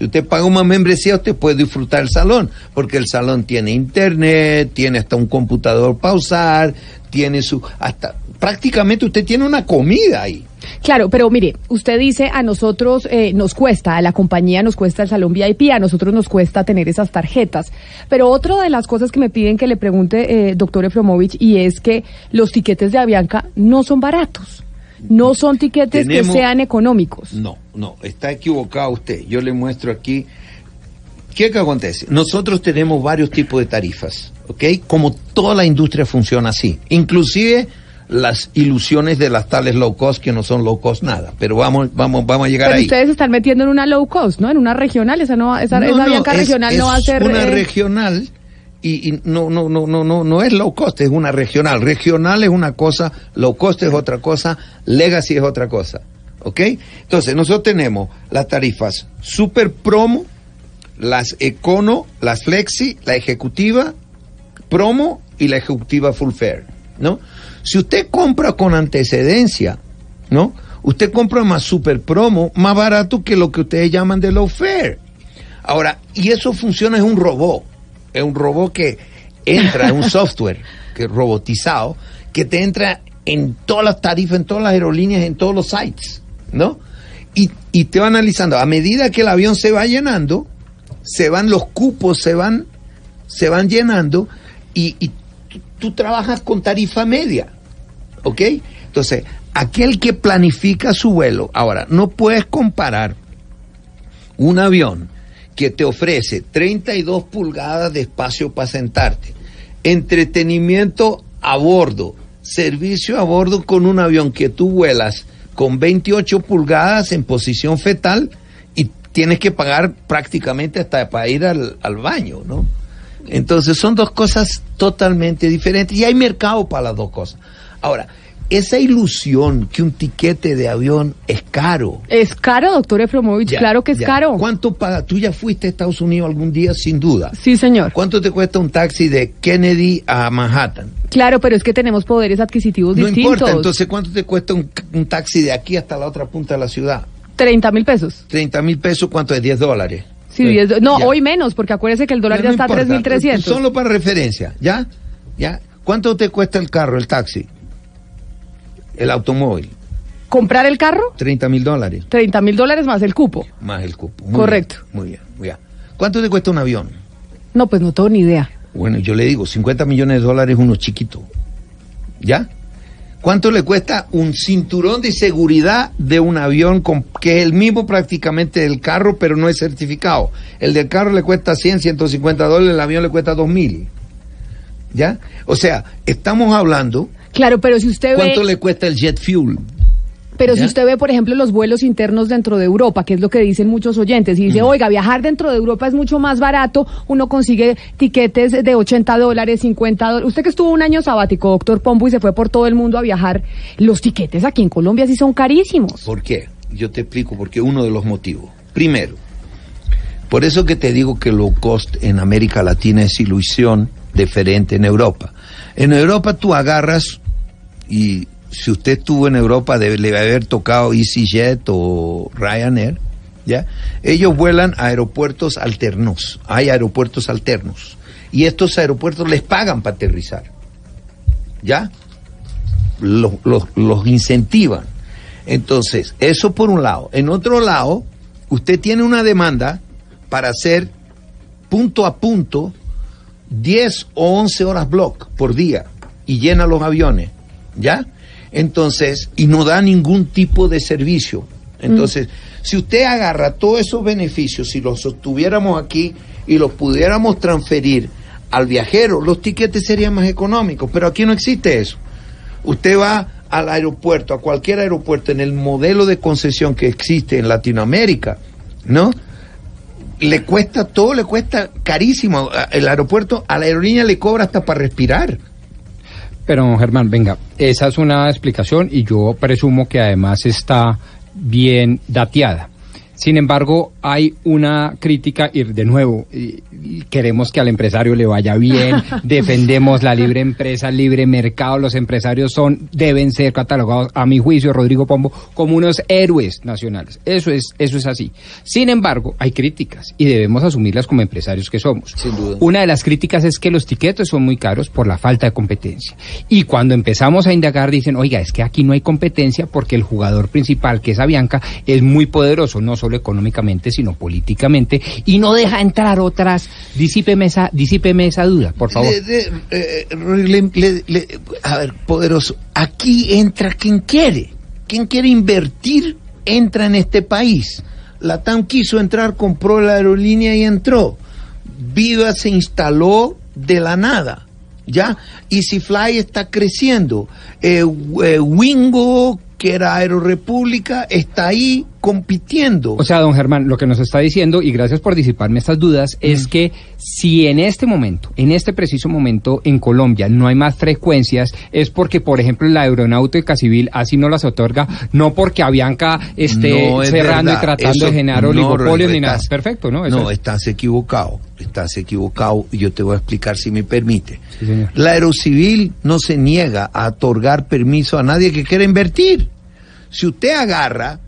Si usted paga una membresía, usted puede disfrutar el salón, porque el salón tiene internet, tiene hasta un computador para usar, tiene su hasta prácticamente usted tiene una comida ahí. Claro, pero mire, usted dice a nosotros eh, nos cuesta, a la compañía nos cuesta el salón VIP, a nosotros nos cuesta tener esas tarjetas. Pero otra de las cosas que me piden que le pregunte, eh, doctor Efromovich, y es que los tiquetes de Avianca no son baratos. No son tiquetes Tenemos- que sean económicos. No, no, está equivocado usted. Yo le muestro aquí. ¿Qué que acontece? Nosotros tenemos varios tipos de tarifas, ¿ok? Como toda la industria funciona así. Inclusive las ilusiones de las tales low cost que no son low cost nada. Pero vamos, vamos, vamos a llegar Pero ahí. ustedes se están metiendo en una low cost, ¿no? En una regional, esa no, esa, No, esa no, Avianca es- regional no va a ser. una eh, regional y, no, no, no, no, no, no es low cost, es una regional. Regional es una cosa, low cost es otra cosa, legacy es otra cosa. ¿Ok? Entonces, nosotros tenemos las tarifas super promo, las econo, las flexi, la ejecutiva promo y la ejecutiva full fare, ¿no? Si usted compra con antecedencia, ¿no? Usted compra más super promo, más barato que lo que ustedes llaman de low fare. Ahora, y eso funciona, es un robot. Es un robot que entra, es un software que robotizado, que te entra en todas las tarifas, en todas las aerolíneas, en todos los sites, ¿no? Y, y te va analizando. A medida que el avión se va llenando, se van los cupos, se van, se van llenando y, y tú, tú trabajas con tarifa media. ¿Ok? Entonces, aquel que planifica su vuelo, ahora, no puedes comparar un avión que te ofrece 32 pulgadas de espacio para sentarte, entretenimiento a bordo, servicio a bordo con un avión que tú vuelas con 28 pulgadas en posición fetal y tienes que pagar prácticamente hasta para ir al, baño, ¿no? Entonces son dos cosas totalmente diferentes y hay mercado para las dos cosas. Ahora, esa ilusión que un tiquete de avión es caro. Es caro, doctor Efromovich, Ya, claro que es ya. caro. ¿Cuánto paga? Tú ya fuiste a Estados Unidos algún día, sin duda. Sí, señor. ¿Cuánto te cuesta un taxi de Kennedy a Manhattan? Claro, pero es que tenemos poderes adquisitivos No distintos. importa, entonces ¿cuánto te cuesta un, un taxi de aquí hasta la otra punta de la ciudad? 30 mil pesos. 30 mil pesos, ¿cuánto es? 10 dólares. Sí, diez do- no, Ya. hoy menos, porque acuérdese que el dólar Ya ya, no está a importa, 3.300. Solo para referencia, ¿ya? ¿Ya? ¿Cuánto te cuesta el carro, el taxi? El automóvil, ¿Comprar el carro? 30 mil dólares, 30 mil dólares más el cupo. más el cupo. Muy Correcto. bien, muy bien, muy bien. ¿Cuánto te cuesta un avión? No, pues no tengo ni idea. Bueno, yo le digo, 50 millones de dólares uno chiquito. ¿Ya? ¿Cuánto le cuesta un cinturón de seguridad de un avión con, que es el mismo prácticamente del carro, pero no es certificado? El del carro le cuesta 100, 150 dólares, el avión le cuesta 2 mil. ¿Ya? O sea, estamos hablando, Claro, pero si usted ¿cuánto ve, le cuesta el jet fuel? pero si usted ve, por ejemplo, los vuelos internos dentro de Europa, que es lo que dicen muchos oyentes, y dice, oiga, viajar dentro de Europa es mucho más barato, uno consigue tiquetes de 80 dólares, 50 dólares. Usted que estuvo un año sabático, doctor Pombo, y se fue por todo el mundo a viajar, los tiquetes aquí en Colombia sí son carísimos. ¿Por qué? Yo te explico por qué. Uno de los motivos. Primero, por eso que te digo que low cost en América Latina es ilusión diferente en Europa. En Europa tú agarras y si usted estuvo en Europa debe, le debe haber tocado EasyJet o Ryanair, ¿ya? Ellos vuelan a aeropuertos alternos. Hay aeropuertos alternos. Y estos aeropuertos les pagan para aterrizar. ¿Ya? los, los, los incentivan. Entonces, eso por un lado. En otro lado, usted tiene una demanda para hacer punto a punto 10 o 11 horas block por día y llena los aviones, ¿ya? Entonces, y no da ningún tipo de servicio. Entonces, si usted agarra todos esos beneficios, si los sostuviéramos aquí y los pudiéramos transferir al viajero, los tiquetes serían más económicos, pero aquí no existe eso. Usted va al aeropuerto, a cualquier aeropuerto, en el modelo de concesión que existe en Latinoamérica, ¿no? Le cuesta todo, le cuesta carísimo. El aeropuerto, a la aerolínea le cobra hasta para respirar. Pero, Germán, venga, esa es una explicación y yo presumo que además está bien dateada. Sin embargo, hay una crítica y de nuevo, queremos que al empresario le vaya bien, defendemos la libre empresa, el libre mercado, los empresarios son, deben ser catalogados, a mi juicio, Rodrigo Pombo, como unos héroes nacionales. Eso es, eso es así. Sin embargo, hay críticas y debemos asumirlas como empresarios que somos. Sin duda. Una de las críticas es que los tiquetes son muy caros por la falta de competencia. Y cuando empezamos a indagar dicen, oiga, es que aquí no hay competencia porque el jugador principal, que es Avianca, es muy poderoso, no solo económicamente, sino políticamente, y no deja entrar otras. Disípeme esa, disípeme esa duda, por favor. Le- le- eh, le- le- le- a ver, poderoso, aquí entra quien quiere. Quien quiere invertir, entra en este país. La TAM quiso entrar, compró la aerolínea y entró. Viva se instaló de la nada. ¿Ya? EasyFly está creciendo. Eh, eh, Wingo, que era Aerorepública, está ahí compitiendo. O sea, don Germán, lo que nos está diciendo, y gracias por disiparme estas dudas, es que si en este momento, en este preciso momento en Colombia no hay más frecuencias, es porque, por ejemplo, la aeronáutica civil así no las otorga, no porque Avianca esté No es cerrando verdad. y tratando Eso de generar no, oligopolios ni nada. Perfecto, ¿no? Eso No, es. estás equivocado. Estás equivocado y yo te voy a explicar si me permite. Sí. La aerocivil no se niega a otorgar permiso a nadie que quiera invertir. Si usted agarra,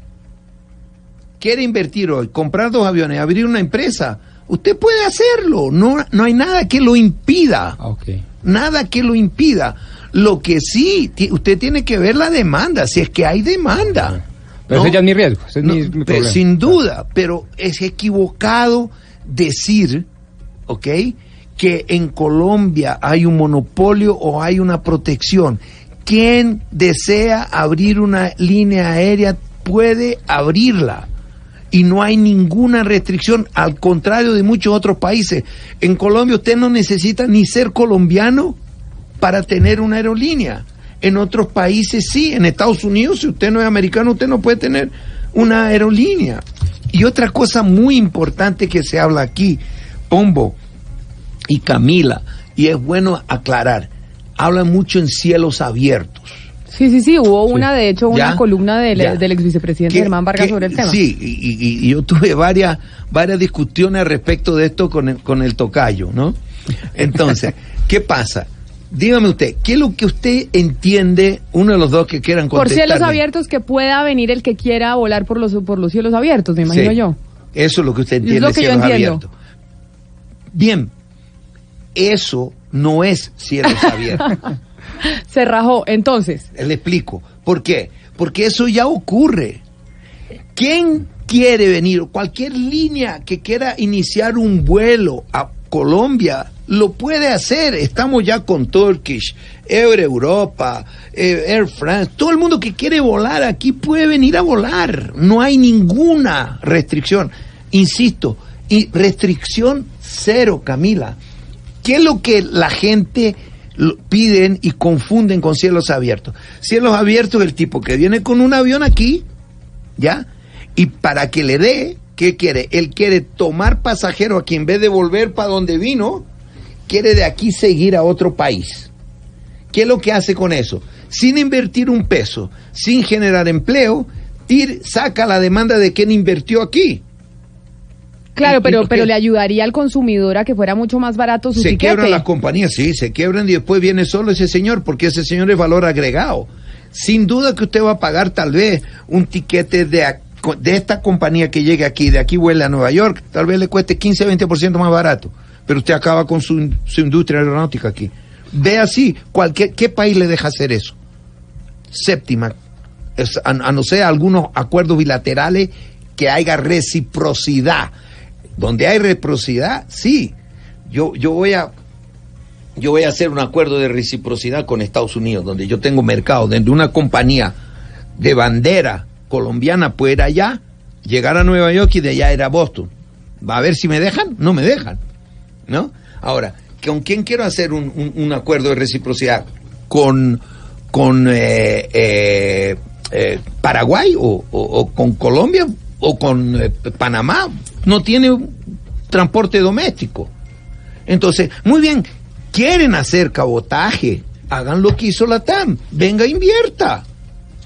quiere invertir hoy, comprar dos aviones, abrir una empresa, usted puede hacerlo. No, no hay nada que lo impida. Ah. Nada que lo impida. Lo que sí, usted tiene que ver la demanda, si es que hay demanda. Pero ¿no? ese ya es mi riesgo, ese es mi, problema. sin duda, pero es equivocado decir, ¿ok? Que en Colombia hay un monopolio o hay una protección. Quien desea abrir una línea aérea puede abrirla. Y no hay ninguna restricción, al contrario de muchos otros países. En Colombia usted no necesita ni ser colombiano para tener una aerolínea. En otros países sí, en Estados Unidos, si usted no es americano, usted no puede tener una aerolínea. Y otra cosa muy importante que se habla aquí, Pombo y Camila, y es bueno aclarar, hablan mucho en cielos abiertos. Sí, sí, sí, hubo una, de hecho, una ¿Ya? columna del, del ex vicepresidente Germán Vargas sobre el tema. Sí, y, y- y yo tuve varias, varias discusiones al respecto de esto con el, con el tocayo, ¿no? Entonces, ¿qué pasa? Dígame usted, ¿qué es lo que usted entiende, uno de los dos que quieran Por cielos abiertos que pueda venir el que quiera volar por los, por los cielos abiertos, me imagino Sí, yo. Eso es lo que usted Es entiende, lo que yo cielos entiendo. abiertos. Bien, eso no es cielos abiertos. Se rajó. Entonces, Le explico. ¿Por qué? Porque eso ya ocurre. ¿Quién quiere venir? Cualquier línea que quiera iniciar un vuelo a Colombia lo puede hacer. Estamos ya con Turkish, Air Europa, eh, Air France. Todo el mundo que quiere volar aquí puede venir a volar. No hay ninguna restricción. Insisto, y restricción cero, Camila. ¿Qué es lo que la gente piden y confunden con cielos abiertos? Cielos abiertos es el tipo que viene con un avión aquí, ¿ya? Y para que le dé, ¿qué quiere? Él quiere tomar pasajero aquí en vez de volver para donde vino, quiere de aquí seguir a otro país. ¿Qué es lo que hace con eso? Sin invertir un peso, sin generar empleo, tir- saca la demanda de quien invirtió aquí. Claro, ¿Y pero, pero le ayudaría al consumidor a que fuera mucho más barato su se tiquete. quiebran las compañías, sí, se quiebran y después viene solo ese señor, porque ese señor es valor agregado. Sin duda que usted va a pagar tal vez un tiquete de, de esta compañía que llegue aquí, de aquí vuela a Nueva York, tal vez le cueste 15 20% más barato, pero usted acaba con su, su industria aeronáutica aquí. Ve así, cualquier, ¿qué país le deja hacer eso? Séptima, es- a, a no ser algunos acuerdos bilaterales que haya reciprocidad. Donde hay reciprocidad, sí. Yo, yo voy a yo voy a hacer un acuerdo de reciprocidad con Estados Unidos, donde yo tengo mercado, donde una compañía de bandera colombiana puede ir allá, llegar a Nueva York y de allá ir a Boston. Va a ver si me dejan, no me dejan, ¿no? Ahora, ¿con quién quiero hacer un, un- acuerdo de reciprocidad? ¿Con, con eh, eh, eh, Paraguay o con Colombia o con eh, Panamá? No tiene transporte doméstico. Entonces, muy bien, quieren hacer cabotaje, hagan lo que hizo la TAM, venga, invierta.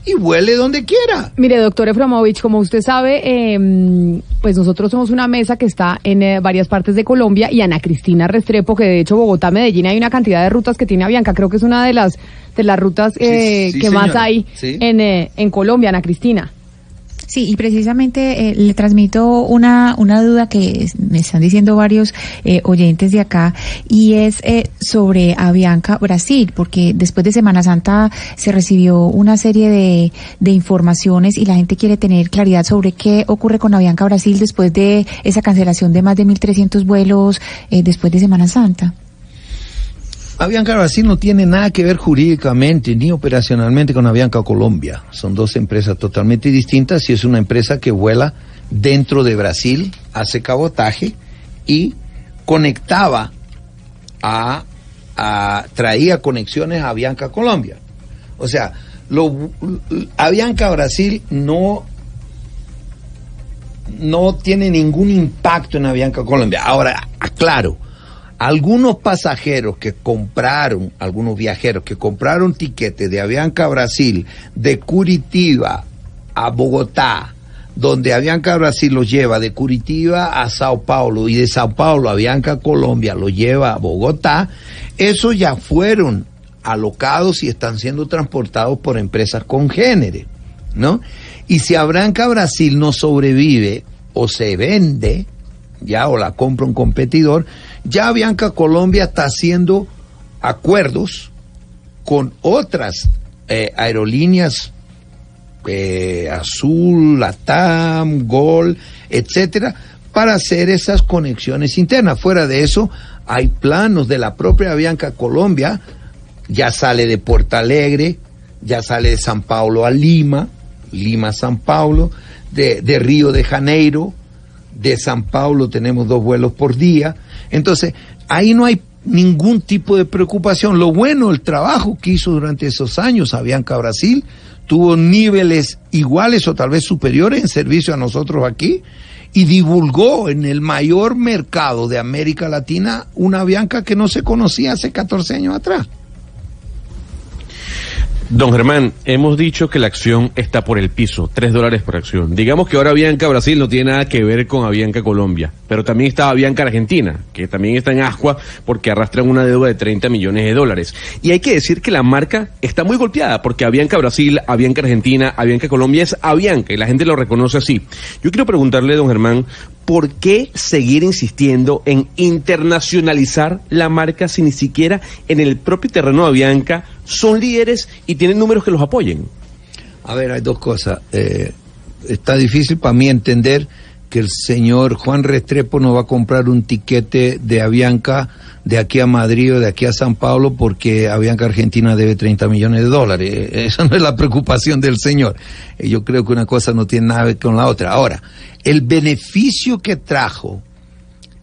y vuele donde quiera. Mire, doctor Efromovich, como usted sabe, eh, pues nosotros somos una mesa que está en eh, varias partes de Colombia y Ana Cristina Restrepo, que de hecho Bogotá, Medellín, hay una cantidad de rutas que tiene Avianca. Creo que es una de las de las rutas eh, Sí, sí, que más hay Sí. en, eh, en Colombia, Ana Cristina. Sí, y precisamente eh, le transmito una, una duda que me están diciendo varios eh, oyentes de acá y es eh, sobre Avianca Brasil, porque después de Semana Santa se recibió una serie de, de informaciones y la gente quiere tener claridad sobre qué ocurre con Avianca Brasil después de esa cancelación de más de 1.300 vuelos eh, después de Semana Santa. Avianca Brasil no tiene nada que ver jurídicamente ni operacionalmente con Avianca Colombia. Son dos empresas totalmente distintas y es una empresa que vuela dentro de Brasil, hace cabotaje y conectaba a, traía conexiones a Avianca Colombia. O sea, lo, Avianca Brasil no no tiene ningún impacto en Avianca Colombia. Ahora, aclaro, algunos pasajeros que compraron, algunos viajeros que compraron tiquetes de Avianca Brasil de Curitiba a Bogotá, donde Avianca Brasil los lleva de Curitiba a Sao Paulo y de Sao Paulo a Avianca Colombia lo lleva a Bogotá, esos ya fueron alocados y están siendo transportados por empresas congéneres, ¿no? Y si Avianca Brasil no sobrevive o se vende, ya o la compra un competidor, ya Avianca Colombia está haciendo acuerdos con otras eh, aerolíneas eh, Azul, Latam, Gol, etcétera, para hacer esas conexiones internas. Fuera de eso, hay planos de la propia Avianca Colombia, ya sale de Puerto Alegre, ya sale de San Paulo a Lima, Lima San Paulo, de Río de Janeiro, de San Paulo tenemos dos vuelos por día. Entonces, ahí no hay ningún tipo de preocupación. Lo bueno, el trabajo que hizo durante esos años Avianca Brasil, tuvo niveles iguales o tal vez superiores en servicio a nosotros aquí y divulgó en el mayor mercado de América Latina una Avianca que no se conocía hace 14 años atrás. Don Germán, hemos dicho que la acción está por el piso, tres dólares por acción. Digamos que ahora Avianca Brasil no tiene nada que ver con Avianca Colombia, pero también está Avianca Argentina, que también está en ascua porque arrastran una deuda de 30 millones de dólares. Y hay que decir que la marca está muy golpeada porque Avianca Brasil, Avianca Argentina, Avianca Colombia es Avianca y la gente lo reconoce así. Yo quiero preguntarle, don Germán, ¿por qué seguir insistiendo en internacionalizar la marca si ni siquiera en el propio terreno de Avianca son líderes y tienen números que los apoyen? A ver, hay dos cosas. Eh, está difícil para mí entender que el señor Juan Restrepo no va a comprar un tiquete de Avianca de aquí a Madrid o de aquí a San Pablo porque Avianca Argentina debe 30 millones de dólares. Esa no es la preocupación del señor. Eh, Yo creo que una cosa no tiene nada que ver con la otra. Ahora, el beneficio que trajo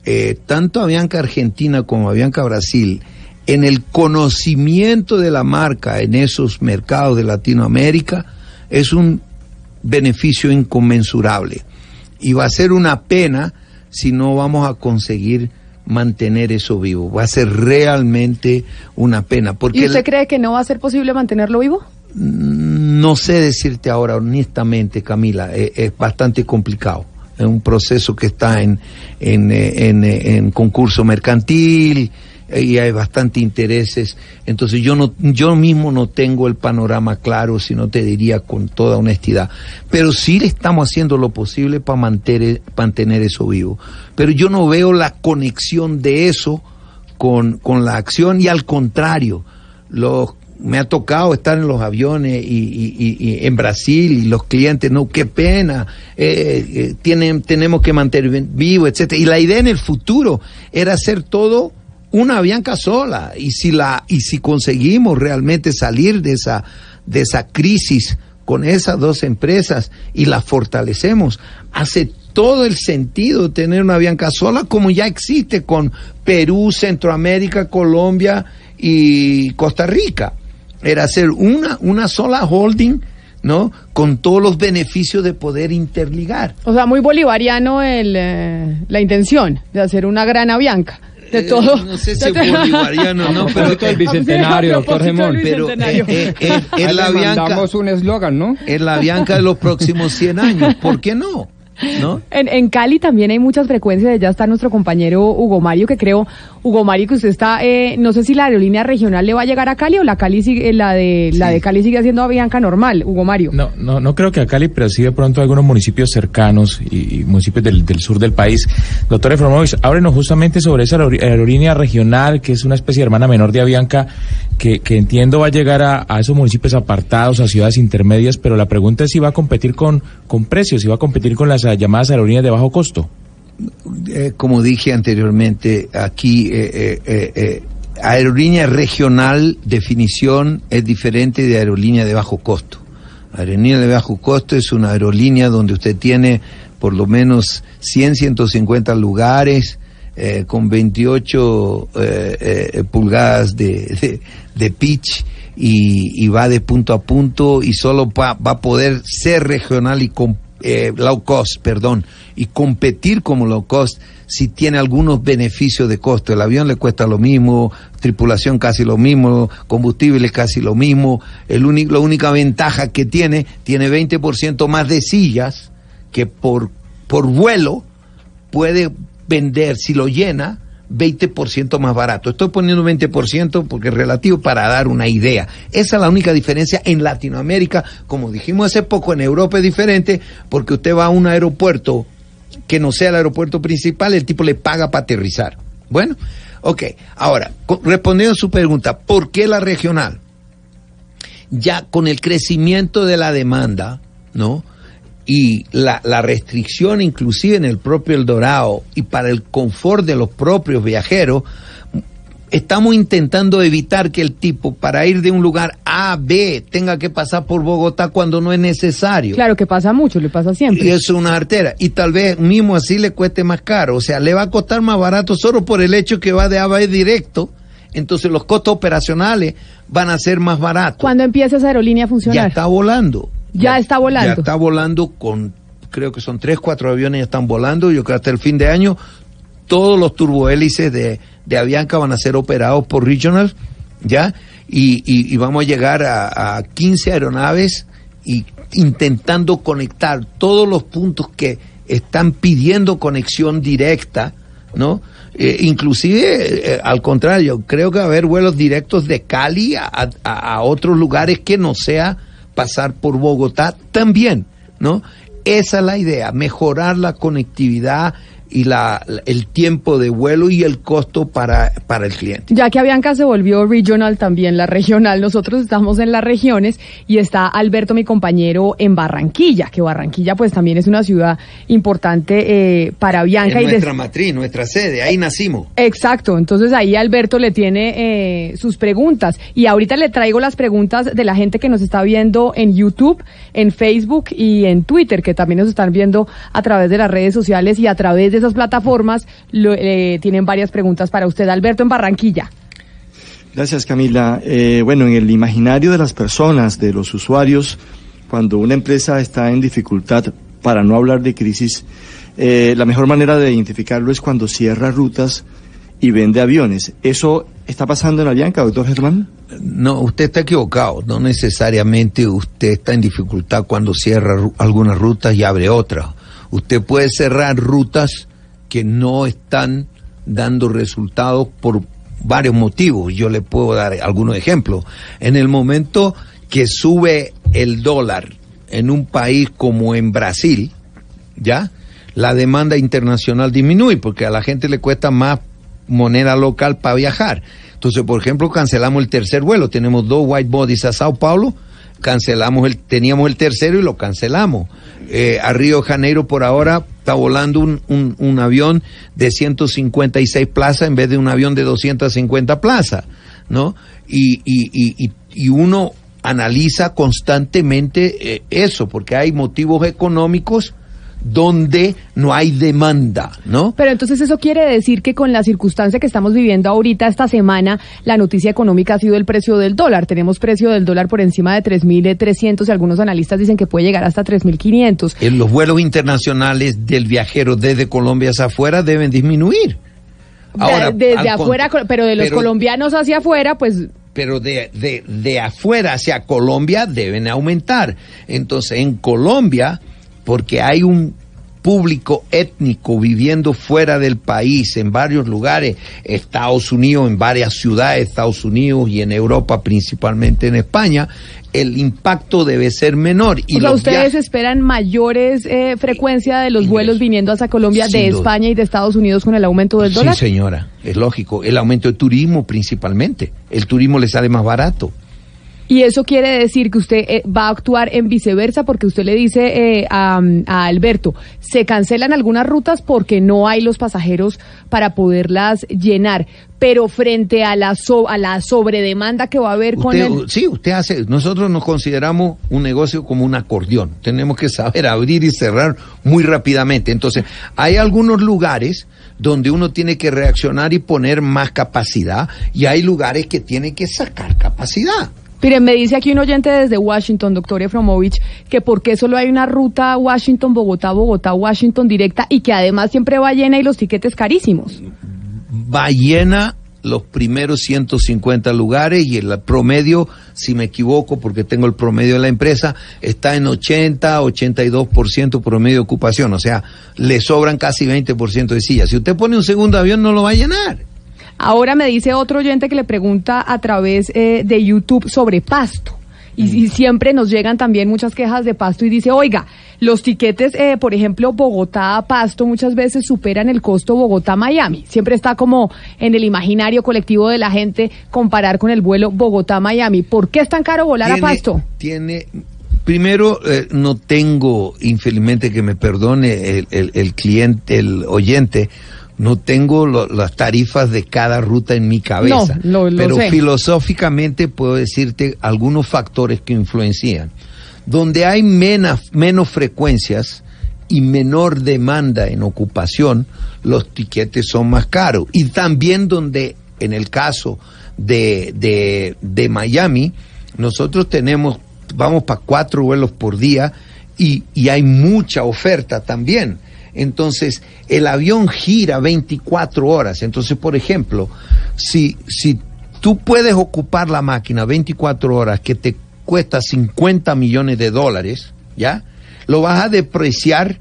eh, tanto Avianca Argentina como Avianca Brasil en el conocimiento de la marca en esos mercados de Latinoamérica es un beneficio inconmensurable. Y va a ser una pena si no vamos a conseguir mantener eso vivo. Va a ser realmente una pena. Porque ¿Y usted el- cree que no va a ser posible mantenerlo vivo? no sé decirte ahora honestamente, Camila, eh, es bastante complicado. Es un proceso que está en, en, eh, en, eh, en concurso mercantil y hay bastante intereses. Entonces yo no, yo mismo no tengo el panorama claro, si no te diría con toda honestidad. Pero sí le estamos haciendo lo posible para mantener, mantener eso vivo. Pero yo no veo la conexión de eso con, con la acción y al contrario, los me ha tocado estar en los aviones y, y- en Brasil y los clientes, no, qué pena, eh, eh, tienen, tenemos que mantener vivo, etcétera. Y la idea en el futuro era hacer todo una Avianca sola. Y si la, y si conseguimos realmente salir de esa, de esa crisis con esas dos empresas y las fortalecemos, hace todo el sentido tener una Avianca sola como ya existe con Perú, Centroamérica, Colombia y Costa Rica. Era hacer una, una sola holding, ¿no? Con todos los beneficios de poder interligar. O sea, muy bolivariano el, eh, la intención de hacer una gran Avianca. De eh, todo. no sé si bolivariano, no, pero propósito del bicentenario, doctor Gemón. pero eh, eh, eh, la Bianca, un eslogan, ¿no? es la Bianca de los próximos 100 años. ¿Por qué no? ¿No? En, en Cali también hay muchas frecuencias, ya está nuestro compañero Hugo Mario, que creo, Hugo Mario, que usted está, eh, no sé si la aerolínea regional le va a llegar a Cali o la Cali sigue, la de la de Cali sigue haciendo Avianca normal, Hugo Mario. No, no, no creo que a Cali, pero sí de pronto a algunos municipios cercanos y, y municipios del, del sur del país. Doctor Efromovich, ábrenos justamente sobre esa aerolí- aerolínea regional, que es una especie de hermana menor de Avianca, que, que entiendo va a llegar a, a esos municipios apartados, a ciudades intermedias, pero la pregunta es si va a competir con, con precios, si va a competir con las llamadas aerolíneas de bajo costo. Eh, como dije anteriormente, aquí eh, eh, aerolínea regional, definición, es diferente de aerolínea de bajo costo. Aerolínea de bajo costo es una aerolínea donde usted tiene por lo menos 100, 150 lugares, con 28 eh, eh, pulgadas de, de, pitch y, va de punto a punto y solo va, va a poder ser regional y com- eh, low cost, perdón, y competir como low cost si tiene algunos beneficios de costo. El avión le cuesta lo mismo, tripulación casi lo mismo, combustible casi lo mismo. El único, la única ventaja que tiene, tiene 20% más de sillas que por, por vuelo puede vender, si lo llena, 20% más barato. Estoy poniendo 20% porque es relativo para dar una idea. Esa es la única diferencia en Latinoamérica. Como dijimos hace poco, en Europa es diferente porque usted va a un aeropuerto que no sea el aeropuerto principal, el tipo le paga para aterrizar. Bueno, ok. Ahora, respondiendo a su pregunta, ¿por qué la regional? Ya con el crecimiento de la demanda, ¿no? Y la, la restricción inclusive en el propio El Dorado y para el confort de los propios viajeros, estamos intentando evitar que el tipo para ir de un lugar A a B tenga que pasar por Bogotá cuando no es necesario. Claro que pasa mucho, le pasa siempre. Y es una artera. Y tal vez mismo así le cueste más caro. O sea, le va a costar más barato solo por el hecho que va de A a B directo. Entonces los costos operacionales van a ser más baratos. ¿Cuándo empieza esa aerolínea a Ya funcionar? está volando. Ya está volando. Ya está volando con, creo que son tres, cuatro aviones ya están volando. Yo creo que hasta el fin de año todos los turbohélices de, de Avianca van a ser operados por Regional, ¿ya? Y, y- y vamos a llegar a, a 15 aeronaves y intentando conectar todos los puntos que están pidiendo conexión directa, ¿no? Eh, inclusive, eh, al contrario, creo que va a haber vuelos directos de Cali a, a- a otros lugares que no sea pasar por Bogotá también, ¿no? Esa es la idea, mejorar la conectividad y la, el tiempo de vuelo y el costo para, para el cliente. Ya que Avianca se volvió regional, también la regional, nosotros estamos en las regiones y está Alberto, mi compañero, en Barranquilla, que Barranquilla pues también es una ciudad importante eh, para Avianca. Es y nuestra matriz, nuestra sede, ahí nacimos. Exacto, entonces ahí Alberto le tiene eh, sus preguntas y ahorita le traigo las preguntas de la gente que nos está viendo en YouTube, en Facebook y en Twitter, que también nos están viendo a través de las redes sociales y a través de esas plataformas lo- eh, tienen varias preguntas para usted, Alberto, en Barranquilla. Gracias, Camila. Eh, bueno, en el imaginario de las personas, de los usuarios, cuando una empresa está en dificultad, para no hablar de crisis, eh, la mejor manera de identificarlo es cuando cierra rutas y vende aviones. ¿Eso está pasando en Avianca, doctor Germán? No, usted está equivocado. No necesariamente usted está en dificultad cuando cierra ru- algunas rutas y abre otras. Usted puede cerrar rutas que no están dando resultados por varios motivos. Yo le puedo dar algunos ejemplos. En el momento que sube el dólar en un país como en Brasil, ¿ya? La demanda internacional disminuye porque a la gente le cuesta más moneda local para viajar. Entonces, por ejemplo, cancelamos el tercer vuelo. Tenemos dos white bodies a Sao Paulo. Cancelamos el, teníamos el tercero y lo cancelamos. Eh, a Río Janeiro por ahora está volando un, un, un avión de 156 plazas en vez de un avión de 250 plazas, ¿no? Y, y, y, y, y uno analiza constantemente eh, eso, porque hay motivos económicos donde no hay demanda, ¿no? Pero entonces eso quiere decir que con la circunstancia que estamos viviendo ahorita esta semana, la noticia económica ha sido el precio del dólar. Tenemos precio del dólar por encima de 3.300 y algunos analistas dicen que puede llegar hasta 3.500. En los vuelos internacionales del viajero desde Colombia hacia afuera deben disminuir. Ahora, desde afuera, pero de los pero- colombianos hacia afuera, pues pero de, de, de afuera hacia Colombia deben aumentar. Entonces, en Colombia, porque hay un público étnico viviendo fuera del país, en varios lugares, Estados Unidos, en varias ciudades de Estados Unidos y en Europa, principalmente en España, el impacto debe ser menor. Y o sea, los ustedes esperan mayores eh, frecuencia de los vuelos viniendo hacia Colombia Sin de duda. España y de Estados Unidos con el aumento del Sí, dólar. señora, es lógico. El aumento de turismo principalmente. El turismo le sale más barato. Y eso quiere decir que usted eh, va a actuar en viceversa porque usted le dice eh, a, a Alberto, se cancelan algunas rutas porque no hay los pasajeros para poderlas llenar, pero frente a la so- a la sobredemanda que va a haber con el Sí, usted hace. Nosotros nos consideramos un negocio como un acordeón. Tenemos que saber abrir y cerrar muy rápidamente. Entonces, hay algunos lugares donde uno tiene que reaccionar y poner más capacidad, y hay lugares que tiene que sacar capacidad. Miren, me dice aquí un oyente desde Washington, doctor Efromovich, que por qué solo hay una ruta Washington-Bogotá, Bogotá-Washington directa y que además siempre va llena y los tiquetes carísimos. Va llena los primeros 150 lugares y el promedio, si me equivoco, porque tengo el promedio de la empresa, está en 80, 82% promedio de ocupación. O sea, le sobran casi 20% de sillas. Si usted pone un segundo avión, no lo va a llenar. Ahora me dice otro oyente que le pregunta a través eh, de YouTube sobre pasto. Y, y siempre nos llegan también muchas quejas de pasto y dice, oiga, los tiquetes, eh, por ejemplo, Bogotá-Pasto muchas veces superan el costo Bogotá-Miami. Siempre está como en el imaginario colectivo de la gente comparar con el vuelo Bogotá-Miami. ¿Por qué es tan caro volar a Pasto? Tiene, primero, eh, no tengo, infelizmente que me perdone el, el- el cliente, el oyente, no tengo lo- las tarifas de cada ruta en mi cabeza. No, lo- lo pero sé. filosóficamente puedo decirte algunos factores que influencian. Donde hay menos, menos frecuencias y menor demanda en ocupación, los tiquetes son más caros. Y también donde, en el caso de, de, de Miami, nosotros tenemos, vamos para cuatro vuelos por día y, y hay mucha oferta también. Entonces, el avión gira 24 horas. Entonces, por ejemplo, si, si tú puedes ocupar la máquina 24 horas que te cuesta 50 millones de dólares, ¿ya? Lo vas a depreciar,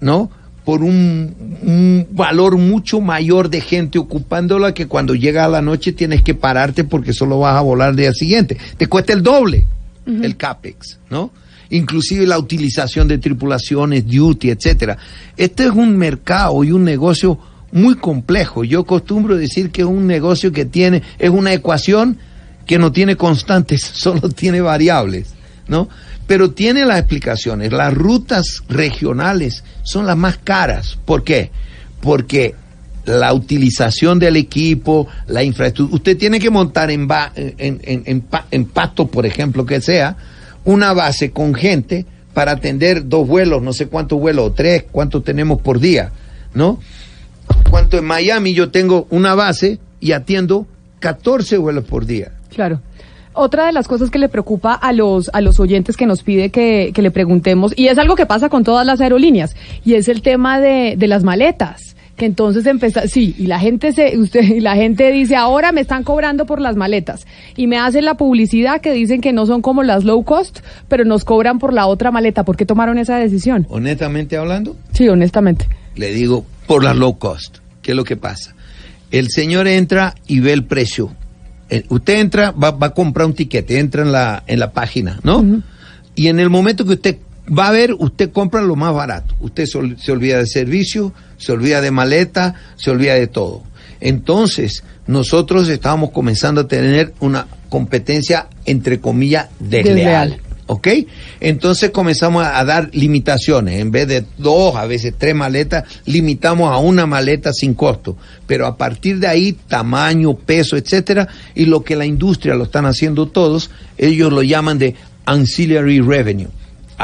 ¿no? Por un, un valor mucho mayor de gente ocupándola que cuando llega a la noche tienes que pararte porque solo vas a volar el día siguiente. Te cuesta el doble el CAPEX, ¿no? Inclusive la utilización de tripulaciones, duty, etcétera. Este es un mercado y un negocio muy complejo. Yo acostumbro decir que es un negocio que tiene, es una ecuación que no tiene constantes, solo tiene variables, ¿no? Pero tiene las explicaciones. Las rutas regionales son las más caras. ¿Por qué? Porque la utilización del equipo, la infraestructura. Usted tiene que montar en, ba- en, en, en en Pasto, por ejemplo, que sea, una base con gente para atender dos vuelos, no sé cuántos vuelos, tres, cuántos tenemos por día, ¿no? Cuanto en Miami yo tengo una base y atiendo 14 vuelos por día. Claro. Otra de las cosas que le preocupa a los, a los oyentes que nos pide que, que le preguntemos, y es algo que pasa con todas las aerolíneas, y es el tema de, de las maletas. Que entonces empieza, sí, y la gente se, usted, y la gente dice, ahora me están cobrando por las maletas. Y me hacen la publicidad que dicen que no son como las low cost, pero nos cobran por la otra maleta. ¿Por qué tomaron esa decisión? Honestamente hablando, Sí, honestamente. le digo por las low cost. ¿Qué es lo que pasa? El señor entra y ve el precio. Eh, usted entra, va, va a comprar un tiquete, entra en la, en la página, ¿no? Y en el momento que usted va a ver, usted compra lo más barato. Usted se, ol- se olvida de servicio, se olvida de maleta, se olvida de todo. Entonces, nosotros estábamos comenzando a tener una competencia, entre comillas, desleal. Desleal. ¿Ok? Entonces comenzamos a, a dar limitaciones. En vez de dos, a veces tres maletas, limitamos a una maleta sin costo. Pero a partir de ahí, tamaño, peso, etcétera, y lo que la industria lo están haciendo todos, ellos lo llaman de ancillary revenue.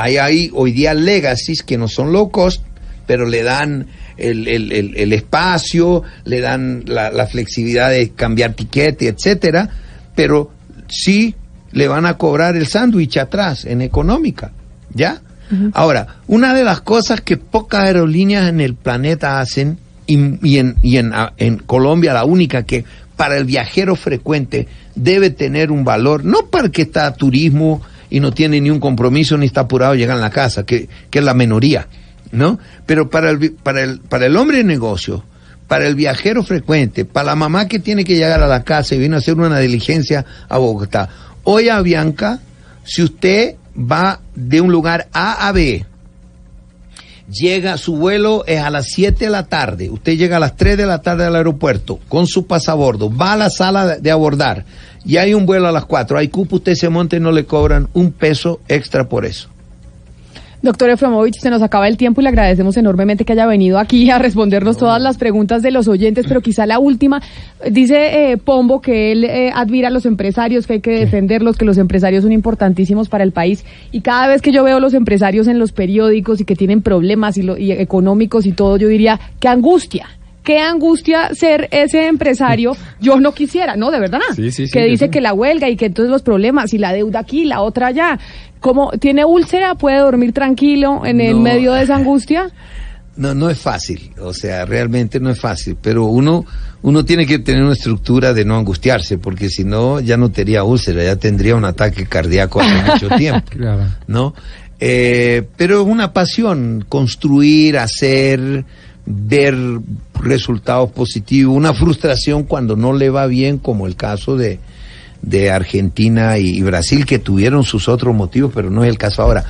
Hay ahí hoy día legacies que no son low cost, pero le dan el, el- el- el espacio, le dan la, la flexibilidad de cambiar tiquete, etcétera, pero sí le van a cobrar el sándwich atrás en económica, ¿ya? Ahora, una de las cosas que pocas aerolíneas en el planeta hacen y, y en, y en, en Colombia la única que para el viajero frecuente debe tener un valor, no para que está turismo y no tiene ni un compromiso ni está apurado a llegar a la casa, que, que es la minoría, ¿no? Pero para el, para el, para el hombre de negocio, para el viajero frecuente, para la mamá que tiene que llegar a la casa y viene a hacer una diligencia a Bogotá. Hoy a Bianca, si usted va de un lugar A a B, llega, su vuelo es a las 7 de la tarde, usted llega a las 3 de la tarde al aeropuerto con su pasabordo, va a la sala de- abordar y hay un vuelo a las 4, hay cupo, usted se monta y no le cobran un peso extra por eso. Doctor Efromovich, se nos acaba el tiempo y le agradecemos enormemente que haya venido aquí a respondernos todas las preguntas de los oyentes, pero quizá la última. Dice eh, Pombo que él eh, admira a los empresarios, que hay que defenderlos, que los empresarios son importantísimos para el país. Y cada vez que yo veo los empresarios en los periódicos y que tienen problemas y, lo- y económicos y todo, yo diría, qué angustia. Qué angustia ser ese empresario. Yo no quisiera, ¿no? De verdad. Sí, sí, sí, que dice que la huelga y que entonces los problemas y la deuda aquí, la otra allá. Como tiene úlcera, puede dormir tranquilo en el medio de esa angustia. No, no es fácil, o sea, realmente no es fácil, pero uno, uno tiene que tener una estructura de no angustiarse, porque si no, ya no tendría úlcera, ya tendría un ataque cardíaco hace mucho tiempo. Claro. ¿no? Eh, pero es una pasión, construir, hacer, ver resultados positivos, una frustración cuando no le va bien, como el caso de, de Argentina y, y Brasil, que tuvieron sus otros motivos, pero no es el caso ahora.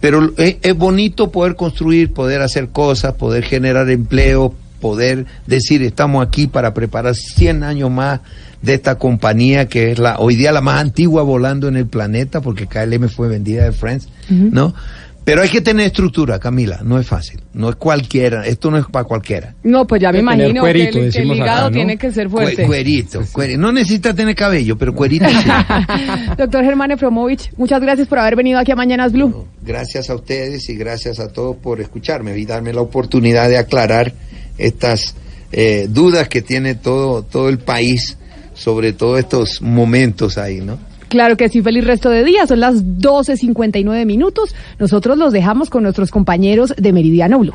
Pero es, es bonito poder construir, poder hacer cosas, poder generar empleo, poder decir, estamos aquí para preparar 100 años más de esta compañía que es la hoy día la más antigua volando en el planeta, porque KLM fue vendida de Friends, ¿no? Pero hay que tener estructura, Camila, no es fácil, no es cualquiera, esto no es para cualquiera. No, pues ya me imagino cuerito, que, el, que el decimos acá, hígado ¿no? tiene que ser Cue- fuerte. cuerito, cueri- no necesita tener cabello, pero cuerito sí. Doctor Germán Efromovich, muchas gracias por haber venido aquí a Mañanas Blue. Gracias a ustedes y gracias a todos por escucharme y darme la oportunidad de aclarar estas eh, dudas que tiene todo, todo el país sobre todos estos momentos ahí, ¿no? Claro que sí, feliz resto de día. Son las 12.59 minutos. Nosotros los dejamos con nuestros compañeros de Meridiano Blue.